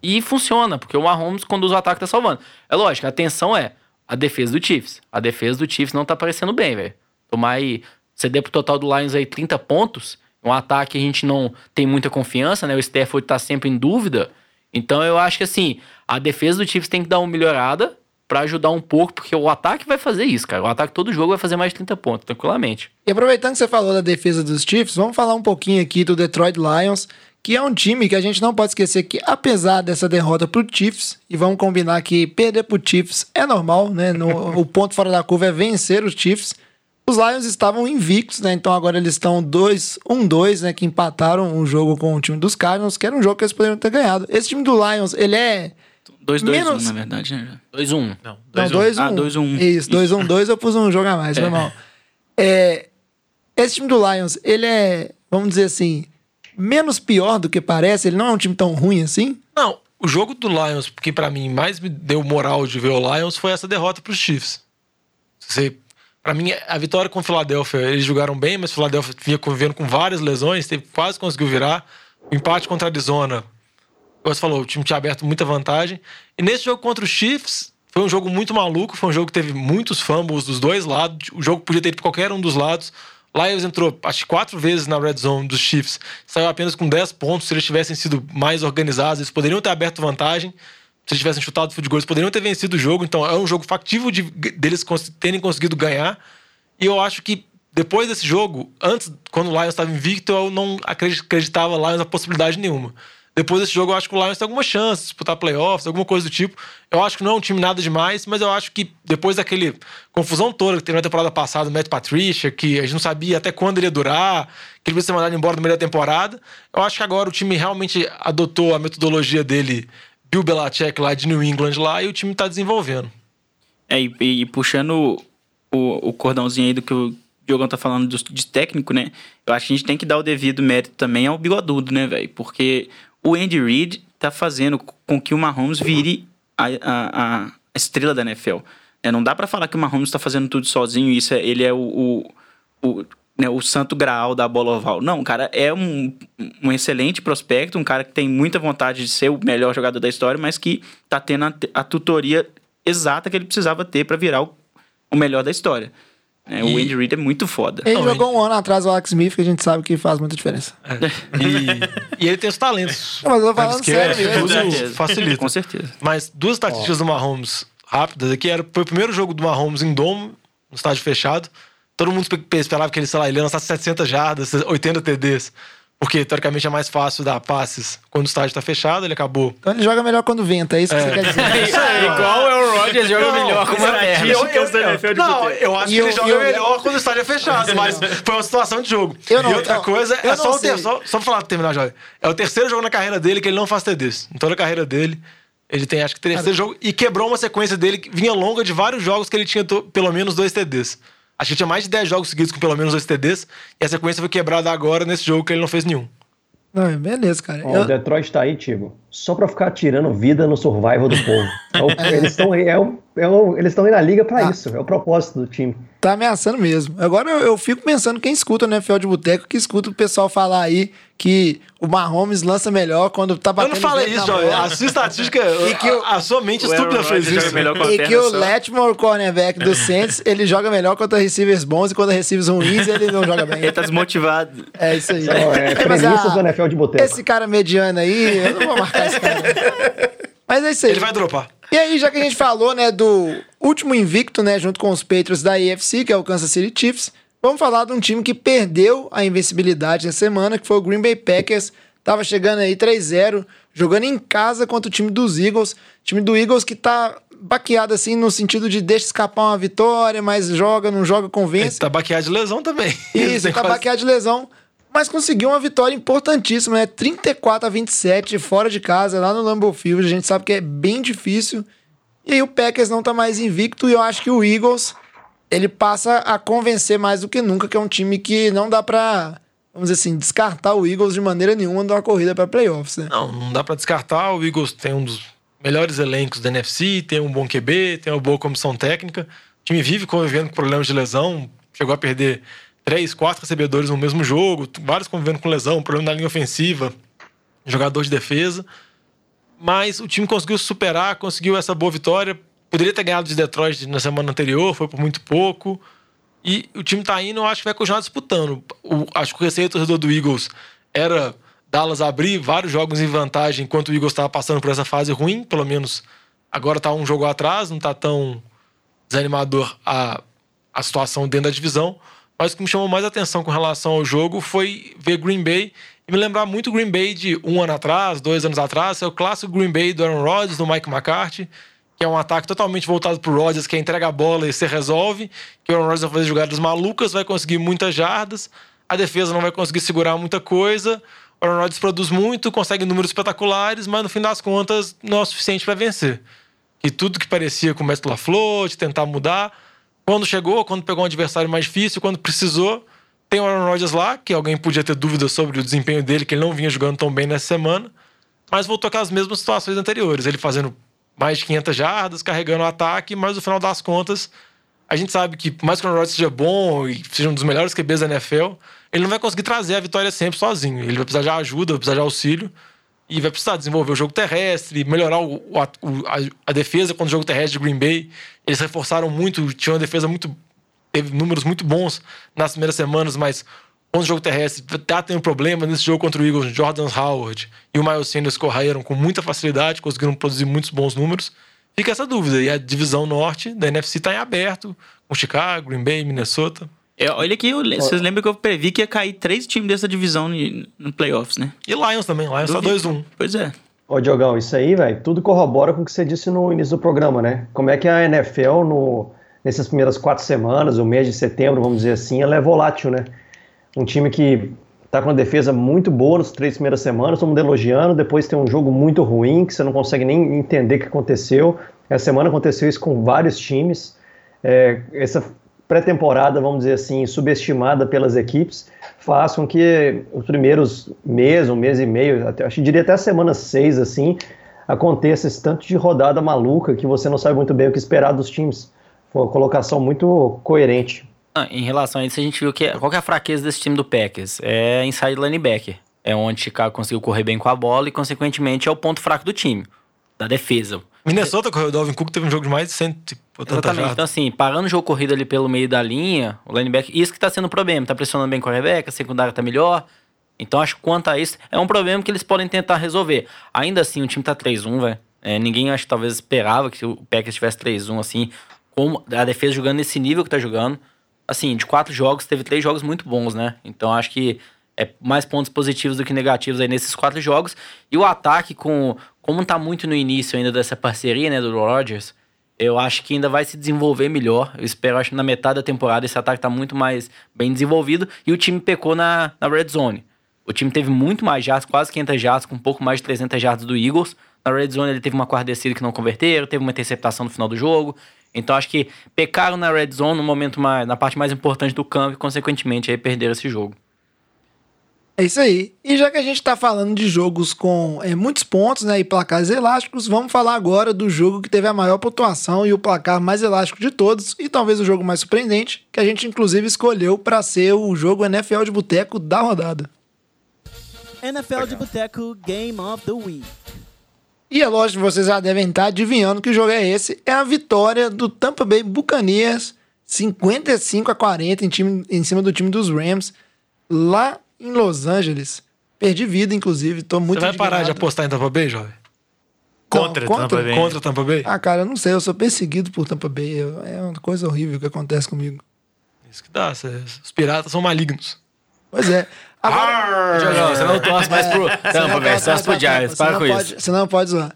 e funciona, porque o Mahomes conduz o ataque tá salvando. É lógico, a atenção é a defesa do Chiefs. A defesa do Chiefs não tá parecendo bem, velho. Tomar aí, ceder pro total do Lions aí 30 pontos, um ataque que a gente não tem muita confiança, né? O Stafford tá sempre em dúvida. Então eu acho que assim, a defesa do Chiefs tem que dar uma melhorada pra ajudar um pouco, porque o ataque vai fazer isso, cara. O ataque todo jogo vai fazer mais de 30 pontos, tranquilamente. E aproveitando que você falou da defesa dos Chiefs, vamos falar um pouquinho aqui do Detroit Lions, que é um time que a gente não pode esquecer que, apesar dessa derrota pro Chiefs, e vamos combinar que perder pro Chiefs é normal, né? No- o ponto fora da curva é vencer os Chiefs. Os Lions estavam invictos, né? Então agora eles estão 2-1-2, né? Que empataram um jogo com o time dos Cardinals, que era um jogo que eles poderiam ter ganhado. Esse time do Lions, ele é 2-2-1, Menos- na verdade, né? 2-1. Não, Não, 2 2-1. Ah, 2-1. Isso, 2-1-2 eu pus um jogo a mais, foi mal. É, esse time do Lions, ele é, vamos dizer assim, menos pior do que parece, ele não é um time tão ruim assim. Não, o jogo do Lions, que pra mim mais me deu moral de ver o Lions, foi essa derrota pros Chiefs. Você, pra mim, a vitória com o Philadelphia, eles jogaram bem, mas o Philadelphia vinha convivendo com várias lesões, teve, quase conseguiu virar. O empate contra a Arizona, você falou, o time tinha aberto muita vantagem. E nesse jogo contra os Chiefs, foi um jogo muito maluco, foi um jogo que teve muitos fumbles dos dois lados. O jogo podia ter ido pra qualquer um dos lados. Lions entrou, acho que quatro vezes na red zone dos Chiefs, saiu apenas com 10 pontos. Se eles tivessem sido mais organizados, eles poderiam ter aberto vantagem. Se eles tivessem chutado goal, eles poderiam ter vencido o jogo. Então é um jogo factível de, deles terem conseguido ganhar. E eu acho que depois desse jogo, antes, quando o Lions estava invicto, eu não acredi- acreditava Lions na possibilidade nenhuma. Depois desse jogo, eu acho que o Lions tem alguma chance de disputar playoffs, alguma coisa do tipo. Eu acho que não é um time nada demais, mas eu acho que depois daquele confusão toda que teve na temporada passada, o Matt Patricia, que a gente não sabia até quando ele ia durar, que ele ia ser mandado embora no meio da temporada, eu acho que agora o time realmente adotou a metodologia dele, Bill Belichick lá de New England lá, e o time tá desenvolvendo. É, e, e puxando o, o cordãozinho aí do que o Diogão tá falando dos- de técnico, né? Eu acho que a gente tem que dar o devido mérito também ao bigodudo, né, velho? Porque o Andy Reid tá fazendo com que o Mahomes vire a, a, a estrela da NFL. É, não dá pra falar que o Mahomes tá fazendo tudo sozinho isso é, ele é o, o, o, né, o santo graal da bola oval. Não, o cara é um, um excelente prospecto, um cara que tem muita vontade de ser o melhor jogador da história, mas que tá tendo a, a tutoria exata que ele precisava ter pra virar o, o melhor da história. É, o Andy Reid é muito foda. Ele Não, jogou um ano atrás o Alex Smith, que a gente sabe que faz muita diferença. E, e ele tem os talentos. Não, mas eu tô falando sério uso certeza. facilita. Com certeza. Mas duas estatísticas do Mahomes rápidas aqui. Era, foi o primeiro jogo do Mahomes em domo, no estádio fechado. Todo mundo espe- esperava que ele, sei lá, ele ia lançar 700 jardas, 80 TDs. Porque, teoricamente, é mais fácil dar passes quando o estádio tá fechado. Ele acabou. Então ele joga melhor quando venta, é isso que você quer dizer. Igual é o Rodgers joga Não, melhor com uma perna. Eu, eu, não, eu acho E que ele eu- joga eu- melhor quando o estádio é fechado, mas foi uma situação de jogo. Eu não- e outra eu- coisa, eu é só, ter, só, só pra falar, terminar, Jorge. É o terceiro jogo na carreira dele que ele não faz TDs. Em toda a carreira dele, ele tem, acho que, terceiro jogo. E quebrou uma sequência dele que vinha longa de vários jogos que ele tinha to- pelo menos dois TDs. Acho que tinha mais de 10 jogos seguidos com pelo menos dois TDs. E a sequência foi quebrada agora nesse jogo que ele não fez nenhum. Não, beleza, cara. Ó, Eu- O Detroit tá aí, Tigo, só pra ficar tirando vida no survival do povo. É o- eles estão é é eles estão aí na liga pra Ah. isso, é o propósito do time. Tá ameaçando mesmo. Agora eu, eu fico pensando quem escuta no NFL de Boteco, que escuta o pessoal falar aí que o Mahomes lança melhor quando tá Eu batendo não falei isso, bola. A sua estatística, E que o- a, a sua mente estúpida fez isso. a E que o só. Letmore, cornerback do Saints, ele joga melhor contra receivers bons e contra receivers ruins ele não joga bem. Ele tá desmotivado. É isso aí. Então, é Mas, premissas ah, do NFL de boteco. Esse cara mediano aí, eu não vou marcar esse cara. Mas é isso aí. Ele vai dropar. E aí, já que a gente falou, né, do último invicto, né, junto com os Patriots da AFC, que é o Kansas City Chiefs, vamos falar de um time que perdeu a invencibilidade na semana, que foi o Green Bay Packers. Tava chegando aí 3-0, jogando em casa contra o time dos Eagles. time do Eagles que tá baqueado assim no sentido de deixa escapar uma vitória, mas joga, não joga, Ele convence. tá baqueado de lesão também. Isso, tá baqueado de lesão. Mas conseguiu uma vitória importantíssima, né? 34 a 27 fora de casa, lá no Lambeau Field. A gente sabe que é bem difícil. E aí o Packers não tá mais invicto e eu acho que o Eagles ele passa a convencer mais do que nunca que é um time que não dá pra, vamos dizer assim, descartar o Eagles de maneira nenhuma de uma corrida pra playoffs, né? Não, não dá pra descartar. O Eagles tem um dos melhores elencos da NFC, tem um bom QB, tem uma boa comissão técnica. O time vive convivendo com problemas de lesão. Chegou a perder três, quatro recebedores no mesmo jogo, vários convivendo com lesão, problema na linha ofensiva, jogador de defesa. Mas o time conseguiu se superar, conseguiu essa boa vitória. Poderia ter ganhado de Detroit na semana anterior, foi por muito pouco. E o time tá indo, eu acho que vai continuar disputando. O, acho que o receio do torcedor do Eagles era Dallas abrir vários jogos em vantagem enquanto o Eagles estava passando por essa fase ruim, pelo menos agora tá um jogo atrás, não tá tão desanimador a, a situação dentro da divisão. Mas o que me chamou mais atenção com relação ao jogo foi ver Green Bay e me lembrar muito Green Bay de um ano atrás, dois anos atrás. É o clássico Green Bay do Aaron Rodgers, do Mike McCarthy, que é um ataque totalmente voltado pro Rodgers, que é entrega a bola e se resolve. Que o Aaron Rodgers vai fazer jogadas malucas, vai conseguir muitas jardas. A defesa não vai conseguir segurar muita coisa. O Aaron Rodgers produz muito, consegue números espetaculares, mas no fim das contas não é o suficiente para vencer. Que tudo que parecia com o Mestre LaFleur, de tentar mudar, quando chegou, quando pegou um adversário mais difícil, quando precisou, tem o Aaron Rodgers lá, que alguém podia ter dúvidas sobre o desempenho dele, que ele não vinha jogando tão bem nessa semana, mas voltou aquelas mesmas situações anteriores. Ele fazendo mais de 500 jardas, carregando o ataque, mas no final das contas, a gente sabe que, mais que o Aaron Rodgers seja bom e seja um dos melhores QBs da NFL, ele não vai conseguir trazer a vitória sempre sozinho. Ele vai precisar de ajuda, vai precisar de auxílio e vai precisar desenvolver o jogo terrestre, melhorar o, o- a, a- defesa contra o jogo terrestre de Green Bay. Eles reforçaram muito, tinha uma defesa muito. teve números muito bons nas primeiras semanas, mas contra o jogo terrestre tá tendo problema nesse jogo contra o Eagles. Jordan Howard e o Miles Sanders correram com muita facilidade, conseguiram produzir muitos bons números. Fica essa dúvida. E a divisão norte da NFC está em aberto, com Chicago, Green Bay, Minnesota. É, olha aqui, eu- vocês lembram que eu previ que ia cair três times dessa divisão no, playoffs, né? E Lions também. Lions tá Duvido. 2-1. Pois é. Ô, Diogão, isso aí, velho, tudo corrobora com o que você disse no início do programa, né? Como é que a NFL, no, nessas primeiras quatro semanas, o mês de setembro, vamos dizer assim, ela é volátil, né? Um time que tá com uma defesa muito boa nas três primeiras semanas, todo mundo elogiando, depois tem um jogo muito ruim, que você não consegue nem entender o que aconteceu. Essa semana aconteceu isso com vários times. É, essa pré-temporada, vamos dizer assim, subestimada pelas equipes, faz com que os primeiros meses, um mês e meio, até, acho que diria até a semana seis, assim, aconteça esse tanto de rodada maluca que você não sabe muito bem o que esperar dos times. Foi uma colocação muito coerente. Ah, em relação a isso, a gente viu que qual que é a fraqueza desse time do Packers? É inside linebacker. É onde Chicago conseguiu correr bem com a bola e, consequentemente, é o ponto fraco do time. Da defesa. Minnesota correu o Dalvin Cook, teve um jogo de mais de 100 e tantas Exatamente. Então, jardas. assim, parando o jogo corrido ali pelo meio da linha, o linebacker, isso que tá sendo o problema. Tá pressionando bem o quarterback, a secundária tá melhor. Então, acho que quanto a isso, é um problema que eles podem tentar resolver. Ainda assim, o time tá 3-1, velho. É, ninguém, acho que talvez esperava que o Packers tivesse 3-1, assim. Como a defesa jogando nesse nível que tá jogando. Assim, de quatro jogos, teve três jogos muito bons, né? Então, acho que é mais pontos positivos do que negativos aí nesses quatro jogos. E o ataque, com como tá muito no início ainda dessa parceria, né, do Rodgers, eu acho que ainda vai se desenvolver melhor. Eu espero, acho que na metade da temporada esse ataque tá muito mais bem desenvolvido. E o time pecou na, na red zone. O time teve muito mais jardas, quase 500 jardas, com um pouco mais de 300 jardas do Eagles. Na red zone ele teve uma quarta descida que não converteram, teve uma interceptação no final do jogo. Então acho que pecaram na red zone no momento mais, na parte mais importante do campo e consequentemente aí perderam esse jogo. É isso aí. E já que a gente tá falando de jogos com é, muitos pontos né, e placares elásticos, vamos falar agora do jogo que teve a maior pontuação e o placar mais elástico de todos, e talvez o jogo mais surpreendente, que a gente inclusive escolheu para ser o jogo NFL de boteco da rodada. NFL de Boteco Game of the Week. E é lógico que vocês já devem estar adivinhando que jogo é esse. É a vitória do Tampa Bay Buccaneers, 55 a 40 em, time, em cima do time dos Rams, lá em Los Angeles. Perdi vida, inclusive. Tô muito Você vai parar de apostar em Tampa Bay, jovem? Contra, contra- Tampa Bay. Contra Tampa Bay? Ah, cara, eu não sei. Eu sou perseguido por Tampa Bay. É uma coisa horrível que acontece comigo. Isso que dá. Os piratas são malignos. Pois é. Agora, você não torce mais pro Você não Tampa, pode- velho. Torce pro Giants. você Para não com pode- isso. Você não pode zoar.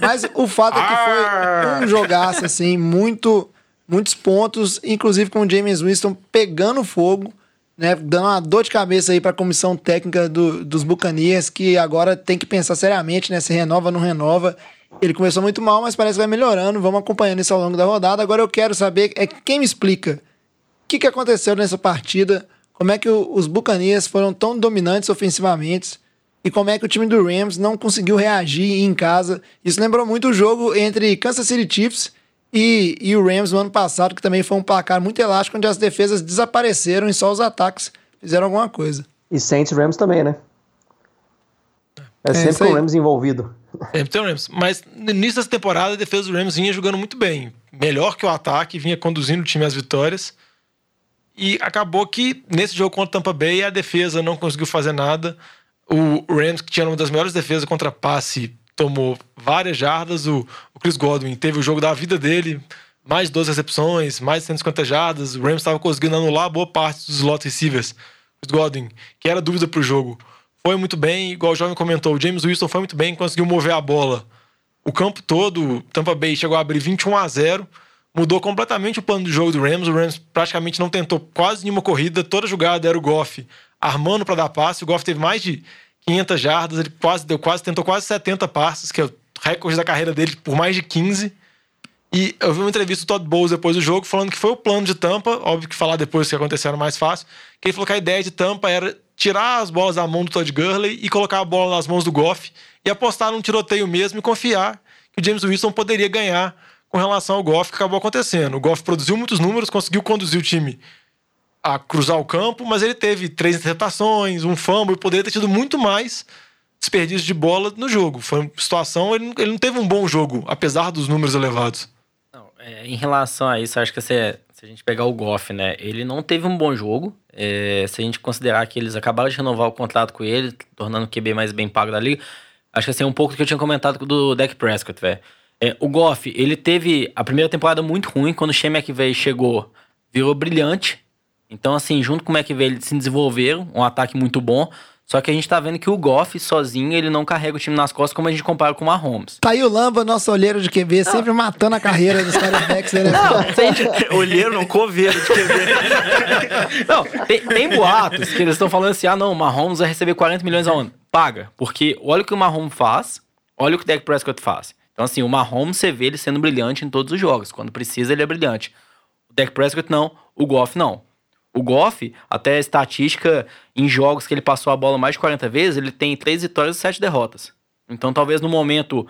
Mas o fato é que foi um jogaço, assim, muito, muitos pontos, inclusive com o James Winston pegando fogo, né? Dando uma dor de cabeça aí pra comissão técnica do- dos Buccaneers, que agora tem que pensar seriamente, né? Se renova ou não renova. Ele começou muito mal, mas parece que vai melhorando. Vamos acompanhando isso ao longo da rodada. Agora eu quero saber, é quem me explica o que, que aconteceu nessa partida? Como é que o- os Buccaneers foram tão dominantes ofensivamente? E como é que o time do Rams não conseguiu reagir em casa? Isso lembrou muito o jogo entre Kansas City Chiefs e, e o Rams no ano passado, que também foi um placar muito elástico, onde as defesas desapareceram e só os ataques fizeram alguma coisa. E Saints e Rams também, né? É, isso sempre com o Rams envolvido. Sempre tem o Rams. Mas no início dessa temporada, a defesa do Rams vinha jogando muito bem. Melhor que o ataque, vinha conduzindo o time às vitórias. E acabou que nesse jogo contra o Tampa Bay, a defesa não conseguiu fazer nada. O Rams, que tinha uma das melhores defesas contra passe, tomou várias jardas. O, o Chris Godwin teve o jogo da vida dele, mais de 12 recepções, mais de 150 jardas. O Rams estava conseguindo anular boa parte dos slot receivers. Chris Godwin, que era dúvida para o jogo, foi muito bem. Igual o jovem comentou, o James Wilson foi muito bem, conseguiu mover a bola o campo todo. Tampa Bay chegou a abrir 21 a 0 mudou completamente o plano de jogo do Rams. O Rams praticamente não tentou quase nenhuma corrida, toda jogada era o Goff armando para dar passe. O Goff teve mais de 500 jardas, ele quase deu quase tentou quase 70 passes, que é o recorde da carreira dele por mais de 15. E eu vi uma entrevista do Todd Bowles depois do jogo falando que foi o plano de Tampa, óbvio que falar depois que aconteceu era mais fácil, que ele falou que a ideia de Tampa era tirar as bolas da mão do Todd Gurley e colocar a bola nas mãos do Goff e apostar num tiroteio mesmo e confiar que o James Wilson poderia ganhar com relação ao Goff, que acabou acontecendo. O Goff produziu muitos números, conseguiu conduzir o time a cruzar o campo, mas ele teve três interceptações, um fumble, e poderia ter tido muito mais desperdício de bola no jogo. Foi uma situação, ele ele não teve um bom jogo, apesar dos números elevados. Não, é, em relação a isso, acho que se, se a gente pegar o Goff, né? Ele não teve um bom jogo. É, se a gente considerar que eles acabaram de renovar o contrato com ele, tornando o QB mais bem pago da liga, acho que assim, é um pouco do que eu tinha comentado do Dak Prescott, velho. É, o Goff, ele teve a primeira temporada muito ruim, quando o Shane McVay chegou, virou brilhante. Então, assim, junto com o McVay, eles se desenvolveram, um ataque muito bom. Só que a gente tá vendo que o Goff, sozinho, ele não carrega o time nas costas, como a gente compara com o Mahomes. Tá aí o Lamba, nosso olheiro de QB, sempre matando a carreira dos quarterbacks. Né? Não, se a gente, Olheiro, não coveiro de QB. Não, tem, tem boatos que eles estão falando assim: ah, não, o Mahomes vai receber 40 milhões ao ano. Paga. Porque olha o que o Mahomes faz, olha o que o Dak Prescott faz. Então, assim, o Mahomes você vê ele sendo brilhante em todos os jogos. Quando precisa, ele é brilhante. O Dak Prescott não, o Goff não. O Goff, até estatística em jogos que ele passou a bola mais de 40 vezes, ele tem 3 vitórias e 7 derrotas. Então, talvez no momento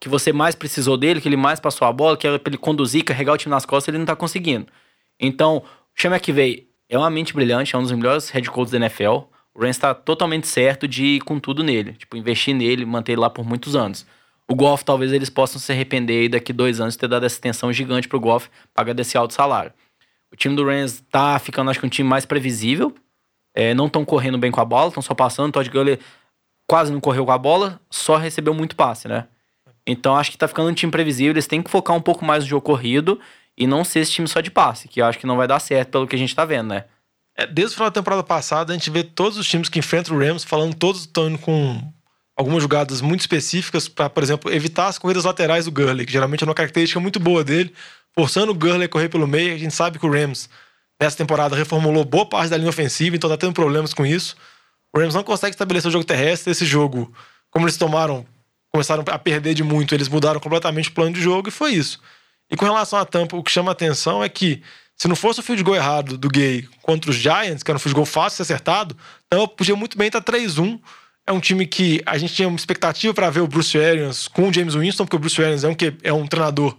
que você mais precisou dele, que ele mais passou a bola, que era pra ele conduzir, carregar o time nas costas, ele não tá conseguindo. Então, o Chama que veio é uma mente brilhante, é um dos melhores head coaches da NFL. O Rams tá totalmente certo de ir com tudo nele, tipo, investir nele, manter ele lá por muitos anos. o Goff talvez eles possam se arrepender daqui dois anos de ter dado essa extensão gigante pro Goff, pagar desse alto salário. O time do Rams tá ficando, acho que um time mais previsível. É, não estão correndo bem com a bola, estão só passando. Todd Gurley quase não correu com a bola, só recebeu muito passe, né? Então acho que tá ficando um time previsível. Eles têm que focar um pouco mais no jogo corrido e não ser esse time só de passe, que eu acho que não vai dar certo pelo que a gente tá vendo, né? É, desde o final da temporada passada, a gente vê todos os times que enfrentam o Rams falando todos estão indo com algumas jogadas muito específicas para, por exemplo, evitar as corridas laterais do Gurley, que geralmente é uma característica muito boa dele, forçando o Gurley a correr pelo meio. A gente sabe que o Rams nessa temporada reformulou boa parte da linha ofensiva, então tá tendo problemas com isso. O Rams não consegue estabelecer o jogo terrestre. Esse jogo, como eles tomaram, começaram a perder de muito, eles mudaram completamente o plano de jogo e foi isso. E com relação à tampa, o que chama a atenção é que se não fosse o field goal errado do Gay contra os Giants, que era um field goal fácil ser acertado, então podia muito bem estar 3-1. É um time que a gente tinha uma expectativa para ver o Bruce Arians com o James Winston, porque o Bruce Arians é um, é um treinador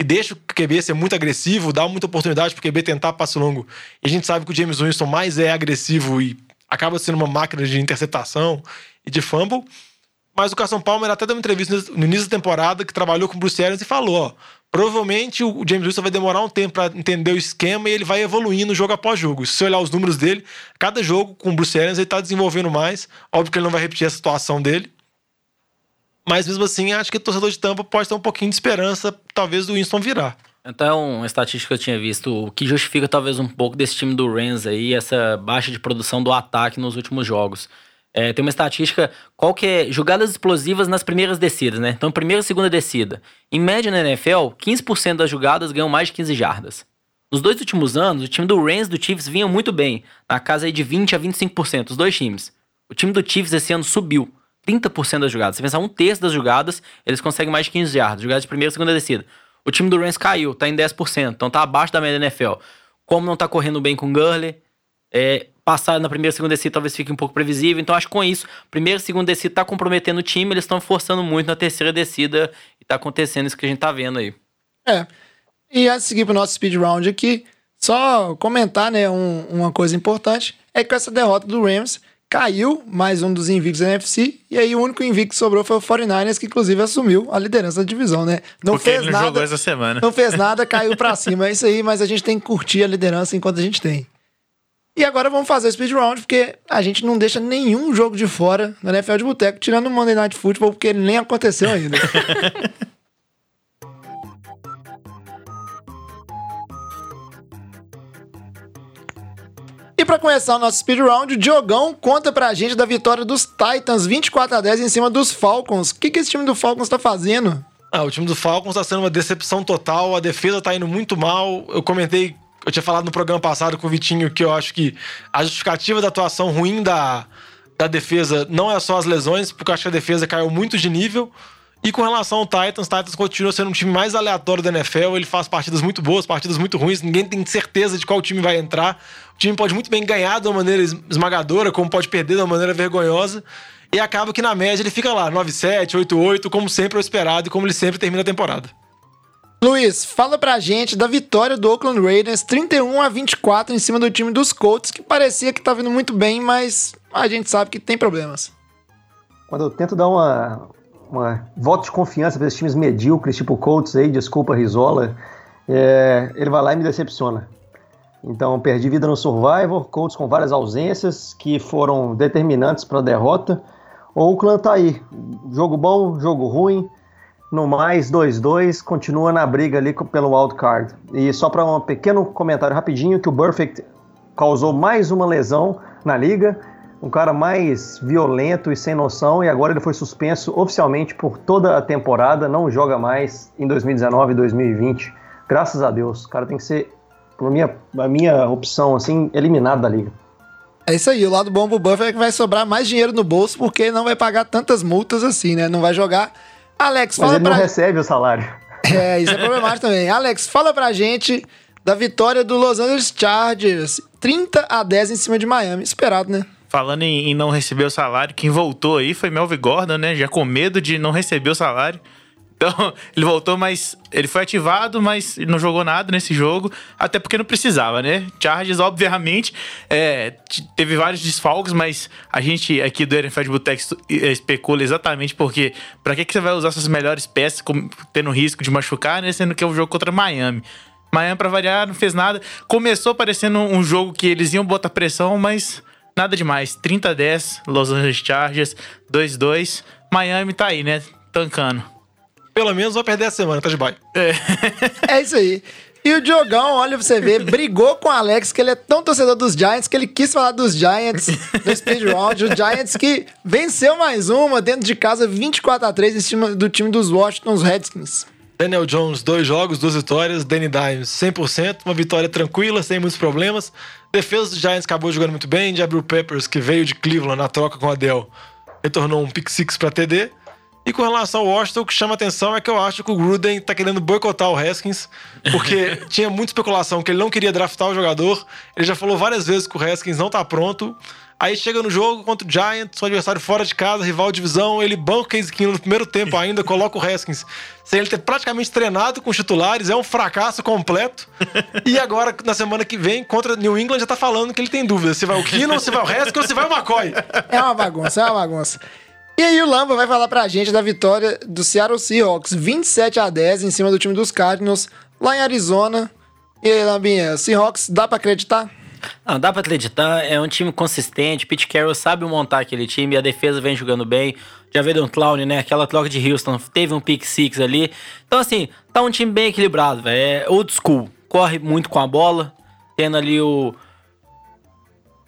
que deixa o QB ser muito agressivo, dá muita oportunidade para o QB tentar passo longo. E a gente sabe que o James Winston mais é agressivo e acaba sendo uma máquina de interceptação e de fumble. Mas o Carson Palmer até deu uma entrevista no início da temporada que trabalhou com o Bruce Arians e falou: ó, provavelmente o James Winston vai demorar um tempo para entender o esquema e ele vai evoluindo jogo após jogo. Se você olhar os números dele, cada jogo com o Bruce Arians ele tá desenvolvendo mais. Óbvio que ele não vai repetir essa situação dele. Mas mesmo assim, acho que o torcedor de Tampa pode ter um pouquinho de esperança, talvez, do Winston virar. Então, uma estatística que eu tinha visto, o que justifica talvez um pouco desse time do Rams aí, essa baixa de produção do ataque nos últimos jogos. É, tem uma estatística, qual que é jogadas explosivas nas primeiras descidas, né? Então, primeira e segunda descida. Em média na NFL, 15% das jogadas ganham mais de 15 jardas. Nos dois últimos anos, o time do Rams e do Chiefs vinham muito bem, na casa aí de 20 a 25%, os dois times. O time do Chiefs esse ano subiu 30% das jogadas. Se pensar um terço das jogadas, eles conseguem mais de 15 jardas, jogadas de primeira e segunda descida. O time do Rams caiu, tá em 10%, então tá abaixo da média da NFL. Como não tá correndo bem com o Gurley, é, passar na primeira e segunda descida talvez fique um pouco previsível. Então acho que com isso, primeira e segunda descida tá comprometendo o time, eles estão forçando muito na terceira descida e tá acontecendo isso que a gente tá vendo aí. É. E de seguir pro nosso speed round aqui, só comentar, né, um- uma coisa importante, é que com essa derrota do Rams, caiu mais um dos invictos da NFC, e aí o único invicto que sobrou foi o 49ers, que inclusive assumiu a liderança da divisão, né? Não Porque fez não jogou nada, essa semana. não fez nada, caiu pra cima, é isso aí, mas a gente tem que curtir a liderança enquanto a gente tem. E agora vamos fazer o speed round, porque a gente não deixa nenhum jogo de fora na NFL de boteco, tirando o Monday Night Football, porque ele nem aconteceu ainda. Pra começar o nosso speed round, o Diogão conta pra gente da vitória dos Titans 24 a 10 em cima dos Falcons. O que, que esse time do Falcons tá fazendo? Ah, o time do Falcons tá sendo uma decepção total, a defesa tá indo muito mal. Eu comentei, eu tinha falado no programa passado com o Vitinho que eu acho que a justificativa da atuação ruim da, da defesa não é só as lesões, porque eu acho que a defesa caiu muito de nível. E com relação ao Titans, o Titans continua sendo um time mais aleatório da NFL. Ele faz partidas muito boas, partidas muito ruins. Ninguém tem certeza de qual time vai entrar. O time pode muito bem ganhar de uma maneira es- esmagadora, como pode perder de uma maneira vergonhosa. E acaba que na média ele fica lá, 9-7, 8-8, como sempre é o esperado e como ele sempre termina a temporada. Luiz, fala pra gente da vitória do Oakland Raiders 31 a 24 em cima do time dos Colts, que parecia que tá vindo muito bem, mas a gente sabe que tem problemas. Quando eu tento dar uma, uma voto de confiança para esses times medíocres, tipo Colts aí, desculpa Rizola, é, ele vai lá e me decepciona. Então, perdi vida no Survivor, Colts com várias ausências que foram determinantes para a derrota. Oakland tá aí, jogo bom, jogo ruim, no mais 2-2, continua na briga ali pelo wildcard. E só para um pequeno comentário rapidinho, que o Perfect causou mais uma lesão na liga, um cara mais violento e sem noção, e agora ele foi suspenso oficialmente por toda a temporada, não joga mais em 2019 e 2020. Graças a Deus, o cara tem que ser, por minha, a minha opção, assim, eliminado da liga. É isso aí, o lado bom pro Buffalo é que vai sobrar mais dinheiro no bolso, porque não vai pagar tantas multas assim, né? Não vai jogar. Alex, Mas fala ele não pra recebe o salário. É, isso é problemático também. Alex, fala pra gente da vitória do Los Angeles Chargers 30 a 10 em cima de Miami. Esperado, né? Falando em, em não receber o salário, quem voltou aí foi Melvin Gordon, né? Já com medo de não receber o salário. Então, ele voltou, mas ele foi ativado, mas não jogou nada nesse jogo, até porque não precisava, né? Chargers, obviamente, é, teve vários desfalques, mas a gente aqui do Boteco estu- eh, especula exatamente porque pra que, que você vai usar suas melhores peças tendo risco de machucar, né? Sendo que é um jogo contra Miami. Miami, pra variar, não fez nada. Começou parecendo um jogo que eles iam botar pressão, mas nada demais. 30 a 10, Los Angeles Chargers, 2-2. Miami tá aí, né? Tancando. Pelo menos vai perder a semana, tá de bye. É isso aí. E o Diogão, olha pra você ver, brigou com o Alex, que ele é tão torcedor dos Giants, que ele quis falar dos Giants no speed round. O Giants que venceu mais uma dentro de casa, 24 a 3 em cima do time dos Washington Redskins. Daniel Jones, dois jogos, duas vitórias. Danny Dimes, 100%. Uma vitória tranquila, sem muitos problemas. Defesa dos Giants acabou jogando muito bem. Jabril Peppers, que veio de Cleveland na troca com o Adele, retornou um pick six pra TD. E com relação ao Washington, o que chama atenção é que eu acho que o Gruden tá querendo boicotar o Haskins, porque tinha muita especulação que ele não queria draftar o jogador. Ele já falou várias vezes que o Haskins não tá pronto. Aí chega no jogo contra o Giants, o adversário fora de casa, rival de divisão, ele banca o Case Keenum no primeiro tempo ainda, coloca o Haskins. Sem ele ter praticamente treinado com os titulares, é um fracasso completo. E agora, na semana que vem, contra New England, já tá falando que ele tem dúvida se vai o Keenum, se vai o Haskins ou se vai o McCoy. É uma bagunça, é uma bagunça. E aí o Lamba vai falar pra gente da vitória do Seattle Seahawks, 27 a 10 em cima do time dos Cardinals, lá em Arizona. E aí, Lambinha, Seahawks, dá pra acreditar? Não, dá pra acreditar, é um time consistente. Pete Carroll sabe montar aquele time, a defesa vem jogando bem. Já veio um Clown, né? Aquela troca de Houston, teve um pick six ali. Então, assim, tá um time bem equilibrado, velho. É old school. Corre muito com a bola, tendo ali o.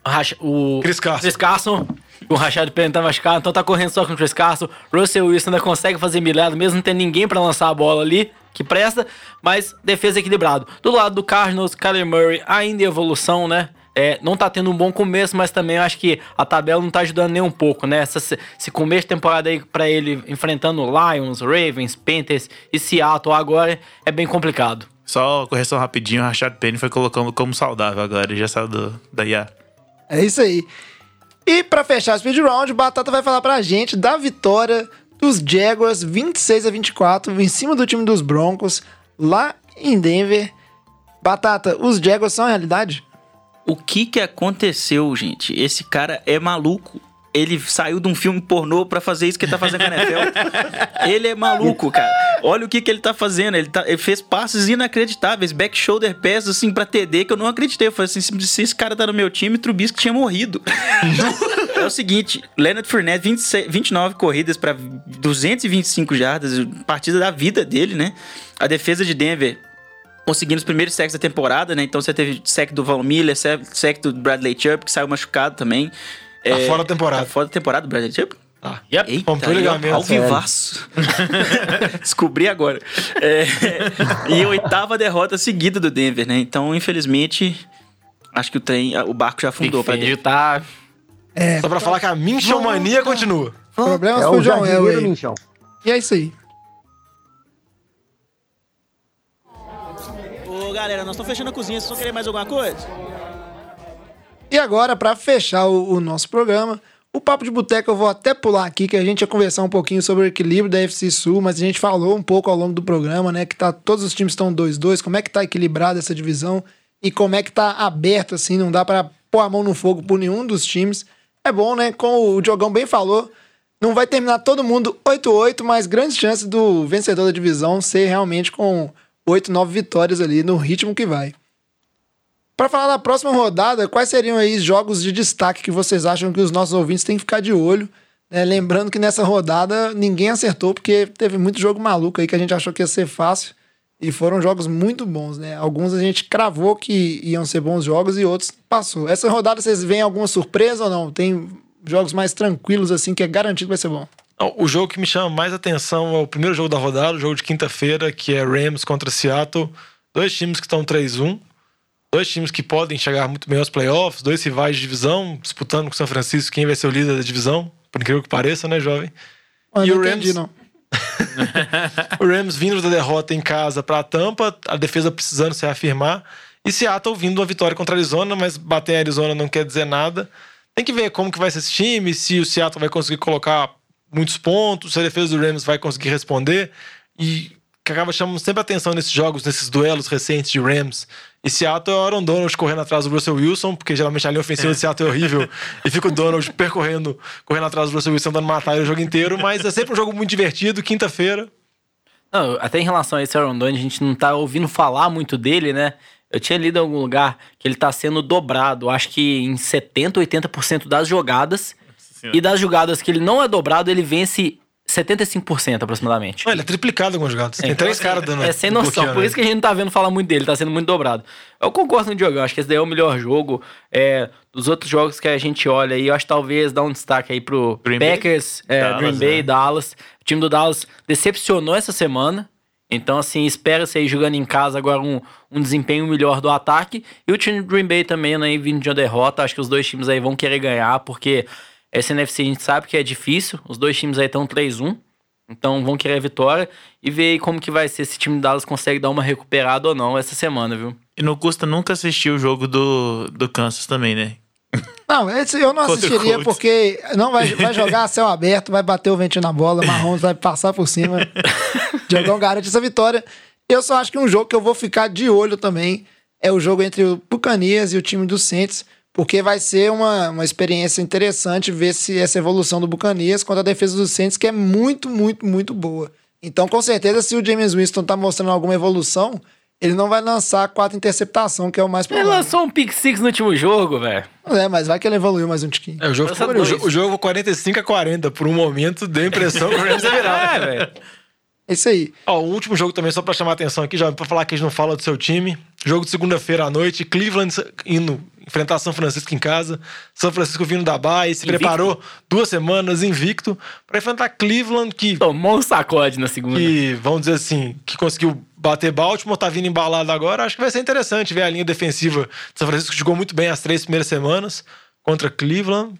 Racha- O Chris Carson. Chris Carson. O Rachado Penny tá machucado, então tá correndo só com o Chris Carson. Russell Wilson ainda consegue fazer milagre, mesmo não tendo ninguém pra lançar a bola ali, que presta, mas defesa equilibrado. Do lado do Cardinals, Kyler Murray ainda em evolução, né? É, não tá tendo um bom começo, mas também eu acho que a tabela não tá ajudando nem um pouco, né? Essa, esse começo de temporada aí pra ele enfrentando Lions, Ravens, Panthers e Seattle agora é bem complicado. Só correção rapidinho, o Rashad Penny foi colocando como saudável agora, ele já saiu do, da IA. É isso aí. E pra fechar o speed round, Batata vai falar pra gente da vitória dos Jaguars 26 a 24 em cima do time dos Broncos lá em Denver. Batata, os Jaguars são a realidade? O que que aconteceu, gente? Esse cara é maluco. Ele saiu de um filme pornô pra fazer isso que ele tá fazendo com a NFL. ele é maluco, cara. Olha o que que ele tá fazendo. Ele, tá- ele fez passes inacreditáveis, back shoulder pass, assim, pra TD, que eu não acreditei. Eu falei assim, se se esse cara tá no meu time, Trubisky tinha morrido. é o seguinte, Leonard Fournette, 26, 29 corridas pra 225 jardas, partida da vida dele, né? A defesa de Denver conseguindo os primeiros sacks da temporada, né? Então você teve sack do Von Miller, sack do Bradley Chubb, que saiu machucado também. Tá fora da temporada. Tá fora da temporada do Chubb? Tá. Yep. Eita, Rompeu o ligamento, ao vivaço. Descobri agora. É, e oitava derrota seguida do Denver, né? Então, infelizmente, acho que o trem, o barco já afundou pra Denver. Tá Só pra falar que a Minchomania continua. Problemas É com o o John Elway. Minchão. E é isso aí. Ô, galera, nós estamos fechando a cozinha. Vocês vão querer mais alguma coisa? E agora, pra fechar o, o nosso programa, o Papo de Boteco eu vou até pular aqui, que a gente ia conversar um pouquinho sobre o equilíbrio da FC Sul, mas a gente falou um pouco ao longo do programa, né, que tá, todos os times estão 2-2, como é que tá equilibrada essa divisão e como é que tá aberto, assim, não dá pra pôr a mão no fogo por nenhum dos times. É bom, né, como o Diogão bem falou, não vai terminar todo mundo 8-8, mas grandes chances do vencedor da divisão ser realmente com 8, 9 vitórias ali no ritmo que vai. Pra falar da próxima rodada, quais seriam aí os jogos de destaque que vocês acham que os nossos ouvintes têm que ficar de olho? né? lembrando que nessa rodada ninguém acertou, porque teve muito jogo maluco aí que a gente achou que ia ser fácil. E foram jogos muito bons, né? Alguns a gente cravou que iam ser bons jogos e outros passou. Essa rodada vocês veem alguma surpresa ou não? Tem jogos mais tranquilos, assim, que é garantido que vai ser bom. O jogo que me chama mais atenção é o primeiro jogo da rodada, o jogo de quinta-feira, que é Rams contra Seattle. Dois times que estão 3-1. Dois times que podem chegar muito bem aos playoffs, dois rivais de divisão, disputando com o São Francisco quem vai ser o líder da divisão, por incrível que pareça, né, jovem? Eu E não o entendi, Rams? não. O Rams vindo da derrota em casa para a Tampa, a defesa precisando se reafirmar. E Seattle vindo uma vitória contra a Arizona, mas bater em Arizona não quer dizer nada. Tem que ver como que vai ser esse time, se o Seattle vai conseguir colocar muitos pontos, se a defesa do Rams vai conseguir responder. e que acaba chamando sempre atenção nesses jogos, nesses duelos recentes de Rams e Seattle é o Aaron Donald correndo atrás do Russell Wilson, porque geralmente a linha ofensiva É. de Seattle é horrível e fica o Donald percorrendo, correndo atrás do Russell Wilson, dando matar ele o jogo inteiro, mas é sempre um jogo muito divertido, quinta-feira. Não, até em relação a esse Aaron Donald, a gente não tá ouvindo falar muito dele, né? Eu tinha lido em algum lugar que ele tá sendo dobrado, acho que em 70, 80% das jogadas. E das jogadas que ele não é dobrado, ele vence 75% aproximadamente. Não, ele é triplicado em algumas jogadas. Tem três caras dando. É sem noção, por isso que a gente não tá vendo falar muito dele, tá sendo muito dobrado. Eu concordo com o Diogo, eu acho que esse daí é o melhor jogo. É, dos outros jogos que a gente olha aí, eu acho que talvez dar um destaque aí pro Green Bay? Packers, é, Dallas, Green Bay, né? Dallas. O time do Dallas decepcionou essa semana. Então, assim, espera-se aí jogando em casa agora um, um desempenho melhor do ataque. E o time do Green Bay também, né, vindo de uma derrota. Acho que os dois times aí vão querer ganhar, porque essa NFC a gente sabe que é difícil. Os dois times aí estão 3-1. Então vão querer a vitória e ver aí como que vai ser se o time do Dallas consegue dar uma recuperada ou não essa semana, viu? E não custa nunca assistir o jogo do, do Kansas também, né? Não, esse eu não assistiria porque não vai, vai jogar a céu aberto, vai bater o ventinho na bola, Mahomes vai passar por cima. Diogão garante essa vitória. Eu só acho que um jogo que eu vou ficar de olho também é o jogo entre o Bucanias e o time do Saints, porque vai ser uma, uma experiência interessante ver se essa evolução do Bucanias contra a defesa do Saints, que é muito, muito, muito boa. Então, com certeza, se o James Winston tá mostrando alguma evolução, ele não vai lançar quatro interceptação, que é o mais Ele provável. lançou um pick six no último jogo, velho. É, mas vai que ele evoluiu mais um tiquinho. É, o jogo, ficou, o, dois. jo- o jogo 45 a 40. Por um momento, deu a impressão que o Rams ia virar. É, velho. É isso aí. Ó, o último jogo também, só pra chamar a atenção aqui, já pra falar que a gente não fala do seu time. Jogo de segunda-feira à noite, Cleveland indo enfrentar São Francisco em casa. São Francisco vindo da Bahia, se Invicto. preparou duas semanas invicto pra enfrentar Cleveland, que, Tomou um sacode na segunda. que, vamos dizer assim, que conseguiu bater Baltimore, tá vindo embalado agora. Acho que vai ser interessante ver a linha defensiva de São Francisco, que jogou muito bem as três primeiras semanas contra Cleveland.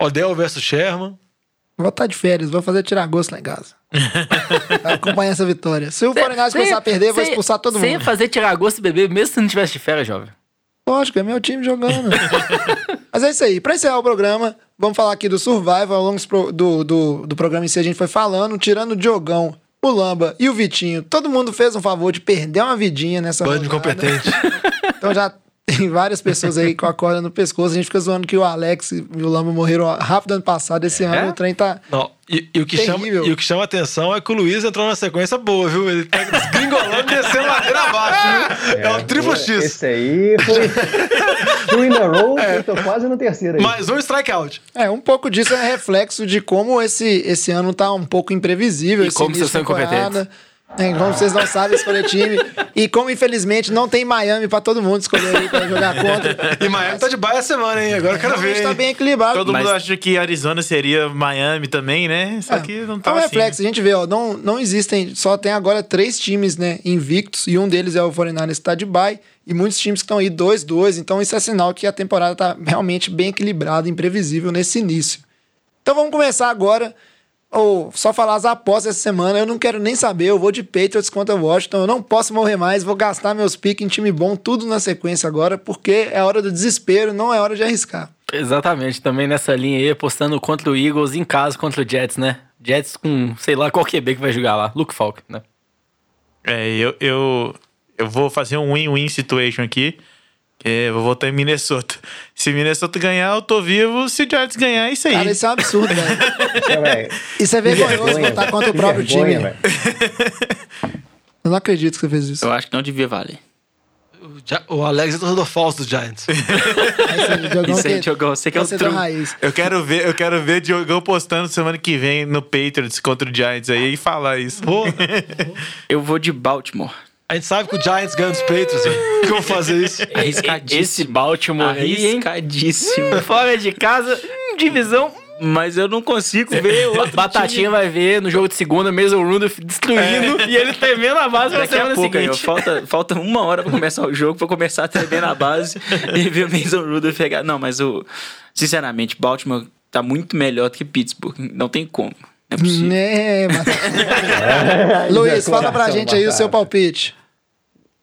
Odell versus Sherman. Vou estar de férias, vou fazer tirar gosto lá em casa. Vai acompanhar essa vitória. Se o Foreigners começar a perder, eu vou cê- expulsar todo cê mundo. fazer tirar gosto e beber, mesmo se não tivesse de férias, jovem. Lógico, é meu time jogando. Mas é isso aí. Pra encerrar o programa, vamos falar aqui do Survival. Ao longo do, do, do programa em si, a gente foi falando, tirando o Diogão, o Lamba e o Vitinho. Todo mundo fez um favor de perder uma vidinha nessa Bando rodada. incompetente. Então já tem várias pessoas aí com a corda no pescoço. A gente fica zoando que o Alex e o Lamba morreram rápido ano passado. Esse ano o trem tá... Não, e, e o que chama, e o que chama atenção é que o Luiz entrou na sequência boa, viu? Ele tá desgringolando e descendo ladeira abaixo, viu? É, um triplo X. Esse aí foi. Two in a row, eu tô quase no terceiro aí. Mais um strikeout. É, um pouco disso é reflexo de como esse, esse ano tá um pouco imprevisível. E esse como vocês são incompetentes. É, como vocês não sabem escolher time. E como, infelizmente, não tem Miami pra todo mundo escolher aí pra jogar contra. E Miami tá de baia semana, hein? Agora eu quero Realmente ver. tá bem equilibrado. Todo Mas- mundo acha que Arizona seria Miami também, né? Só É, que não é tá um assim. reflexo, a gente vê, ó, não, não existem, só tem agora três times, né, invictos, e um deles é o 49ers que tá de bye, e muitos times que estão aí 2-2, então isso é sinal que a temporada tá realmente bem equilibrada, imprevisível nesse início. Então vamos começar agora, ou só falar as apostas essa semana, eu não quero nem saber, eu vou de Patriots contra Washington, eu não posso morrer mais, vou gastar meus piques em time bom, tudo na sequência agora, porque é hora do desespero, não é hora de arriscar. Exatamente, também nessa linha aí, apostando contra o Eagles em casa contra o Jets, né? Jets com, sei lá, qual QB que vai jogar lá. Luke Falk, né? É, eu, eu, eu vou fazer um win-win situation aqui. Eu vou votar em Minnesota. Se Minnesota ganhar, eu tô vivo. Se o Giants ganhar, é isso aí. Cara, isso é um absurdo, velho. É. Isso é vergonhoso vergonha, votar contra o próprio vergonha, time. velho. Eu não acredito que você fez isso. Eu acho que não devia valer. O Ja- O Alex é torcedor falso do Giants. Esse Diogão Isso aí, que- Diogão, você que é o true. raiz. Eu quero ver, eu quero ver Diogão postando semana que vem no Patriots contra o Giants aí e falar isso. Eu vou de Baltimore. A gente sabe que o Giants ganha dos Patriots, velho. Que eu vou fazer isso? Arriscadíssimo. Esse Baltimore aí, hein? Arriscadíssimo. Fora de casa, hum, divisão. Mas eu não consigo ver outro Batatinha vai ver no jogo de segunda, mesmo o Rudolph destruindo e ele tremendo a base Daqui a semana pouco, aí, seguinte. falta, falta uma hora pra começar o jogo, pra começar a tremer na base e ver o Mason Rudolph pegar. Não, mas o. Sinceramente, Baltimore tá muito melhor do que Pittsburgh. Não tem como. Não é possível. É, mas... Luiz, fala pra gente aí o seu palpite.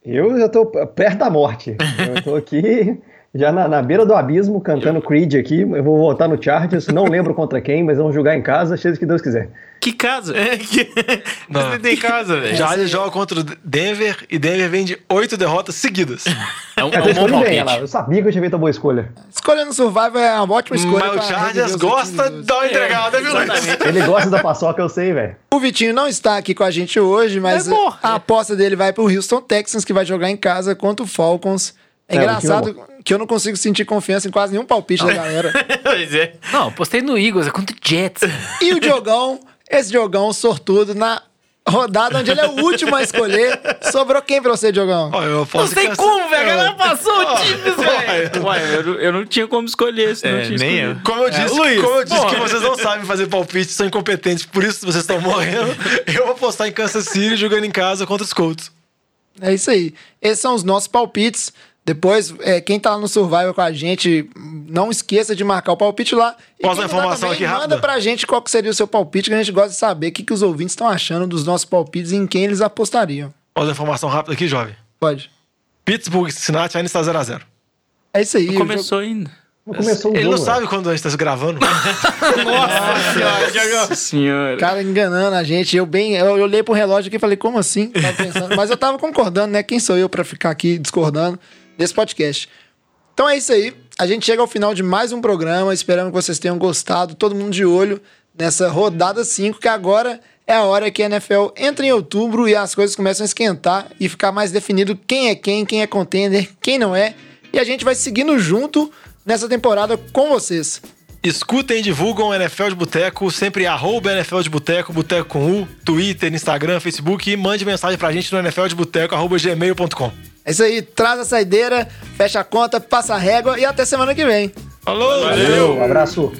Eu já tô perto da morte. Eu tô aqui Já na, na beira do abismo, cantando Creed aqui. Eu vou voltar no Chargers. Não lembro contra quem, mas vamos jogar em casa, seja o que Deus quiser. Que casa? É que... Não. Você tem casa, velho. Já joga contra o Denver e Denver vem de oito derrotas seguidas. É um, É, é um bem, lá. Eu sabia que eu tinha feito a boa escolha. Escolha no Survival é uma ótima escolha. Mas o Chargers gosta últimos de dar uma entregada, viu, Luiz? Ele gosta da paçoca, eu sei, velho. O Vitinho não está aqui com a gente hoje, mas É a aposta dele vai pro Houston Texans, que vai jogar em casa contra o Falcons. É, É, engraçado que eu não consigo sentir confiança em quase nenhum palpite da galera. Pois é. Não, postei no Eagles, é contra o Jets. E o Diogão, esse Diogão sortudo na rodada onde ele é o último a escolher. Sobrou quem pra você, Diogão? Ó, eu Não sei como, velho. Ela passou o time, velho. Ué, eu, não- eu não tinha como escolher, senão É, tinha nem eu. Como eu disse, Luiz, como eu disse que vocês não sabem fazer palpite, são incompetentes, por isso vocês estão morrendo. Eu vou apostar em Kansas City jogando em casa contra os Colts. É isso aí. Esses são os nossos palpites. Depois, é, quem tá lá no Survival com a gente, não esqueça de marcar o palpite lá. Posso tá informação também, aqui Manda rápida? pra gente qual que seria o seu palpite, que a gente gosta de saber o que, que os ouvintes estão achando dos nossos palpites e em quem eles apostariam. Posso dar informação rápida aqui, jovem? Pode. Pittsburgh e Cincinnati ainda está 0x0. É isso aí. Não começou ainda. Não começou Ele jogo. não sabe quando a gente está se gravando. Nossa senhora. O cara enganando a gente. Eu bem, eu eu olhei pro relógio aqui e falei, como assim? Tava pensando. Mas eu tava concordando, né? Quem sou eu pra ficar aqui discordando desse podcast? Então é isso aí. A gente chega ao final de mais um programa. Esperamos que vocês tenham gostado. Todo mundo de olho nessa rodada 5, que agora é a hora que a NFL entra em outubro e as coisas começam a esquentar e ficar mais definido quem é quem, quem é contender, quem não é. E a gente vai seguindo junto nessa temporada com vocês. Escutem e divulgam o NFL de Boteco, sempre arroba NFL de Boteco, Boteco com U, Twitter, Instagram, Facebook e mande mensagem pra gente no NFL de Boteco, arroba gmail.com. É isso aí. Traz a saideira, fecha a conta, passa a régua e até semana que vem. Falou! Valeu, um abraço.